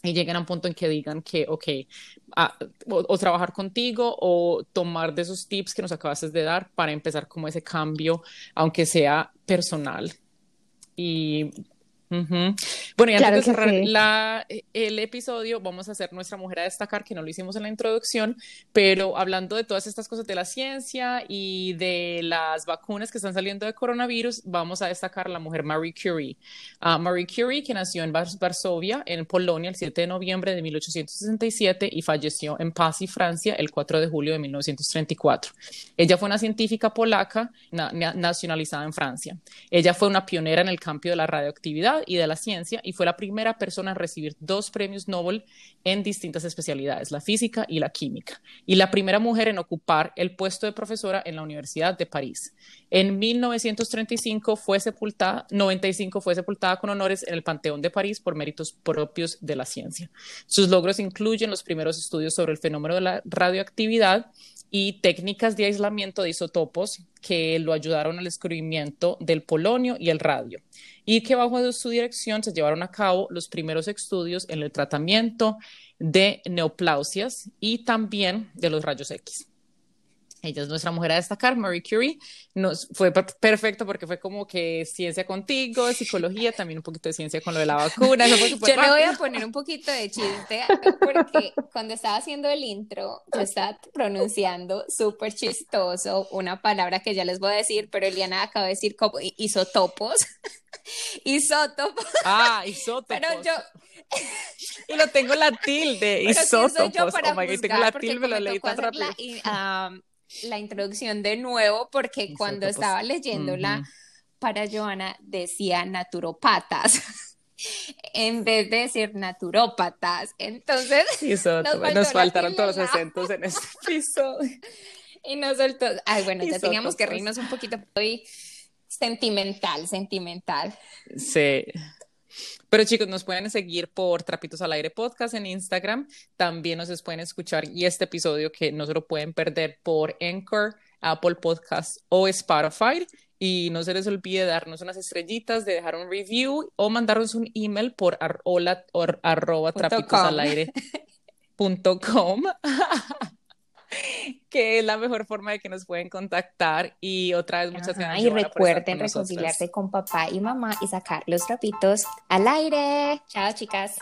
[SPEAKER 2] y lleguen a un punto en que digan que, ok, o, trabajar contigo o tomar de esos tips que nos acabaste de dar para empezar como ese cambio, aunque sea personal. Y bueno, y antes de cerrar la, eh, el episodio, vamos a hacer nuestra mujer a destacar, que no lo hicimos en la introducción, pero hablando de todas estas cosas de la ciencia y de las vacunas que están saliendo de coronavirus, vamos a destacar la mujer Marie Curie. Uh, Marie Curie, que nació en Varsovia, en Polonia, el 7 de noviembre de 1867 y falleció en Passy, Francia, el 4 de julio de 1934. Ella fue una científica polaca nacionalizada en Francia. Ella fue una pionera en el campo de la radioactividad y de la ciencia y fue la primera persona a recibir dos premios Nobel en distintas especialidades, la física y la química, y la primera mujer en ocupar el puesto de profesora en la Universidad de París. En 1935 fue sepultada, 95 fue sepultada con honores en el Panteón de París por méritos propios de la ciencia. Sus logros incluyen los primeros estudios sobre el fenómeno de la radioactividad y técnicas de aislamiento de isótopos que lo ayudaron al descubrimiento del polonio y el radio, y que bajo su dirección se llevaron a cabo los primeros estudios en el tratamiento de neoplasias y también de los rayos X. Ella es nuestra mujer a destacar, Marie Curie. Nos fue perfecto porque fue como que ciencia contigo, psicología, también un poquito de ciencia con lo de la vacuna.
[SPEAKER 1] yo le voy a poner un poquito de chiste porque cuando estaba haciendo el intro, yo estaba pronunciando súper chistoso una palabra que ya les voy a decir, pero Eliana acaba de decir como isotopos. isótopos.
[SPEAKER 2] Ah, isótopos. Pero yo, y lo tengo la tilde, isótopos. oh my God, tengo la tilde, lo leí tan rápido
[SPEAKER 1] la introducción de nuevo porque cuando estaba leyéndola para Joana decía naturopatas. en vez de decir naturópatas. Entonces,
[SPEAKER 2] nos, faltaron todos los acentos en este episodio.
[SPEAKER 1] y nos soltó. Ay, bueno, ya teníamos que reírnos un poquito. Hoy sentimental, sentimental.
[SPEAKER 2] Sí. Pero chicos, nos pueden seguir por Trapitos al Aire Podcast en Instagram. También nos pueden escuchar y este episodio que no se lo pueden perder por Anchor, Apple Podcast o Spotify. Y no se les olvide darnos unas estrellitas, de dejar un review o mandarnos un email por hola arroba trapitos al aire. que es la mejor forma de que nos pueden contactar y otra vez muchas gracias.
[SPEAKER 1] Y recuerden reconciliarse con papá y mamá y sacar los trapitos al aire. Chao chicas.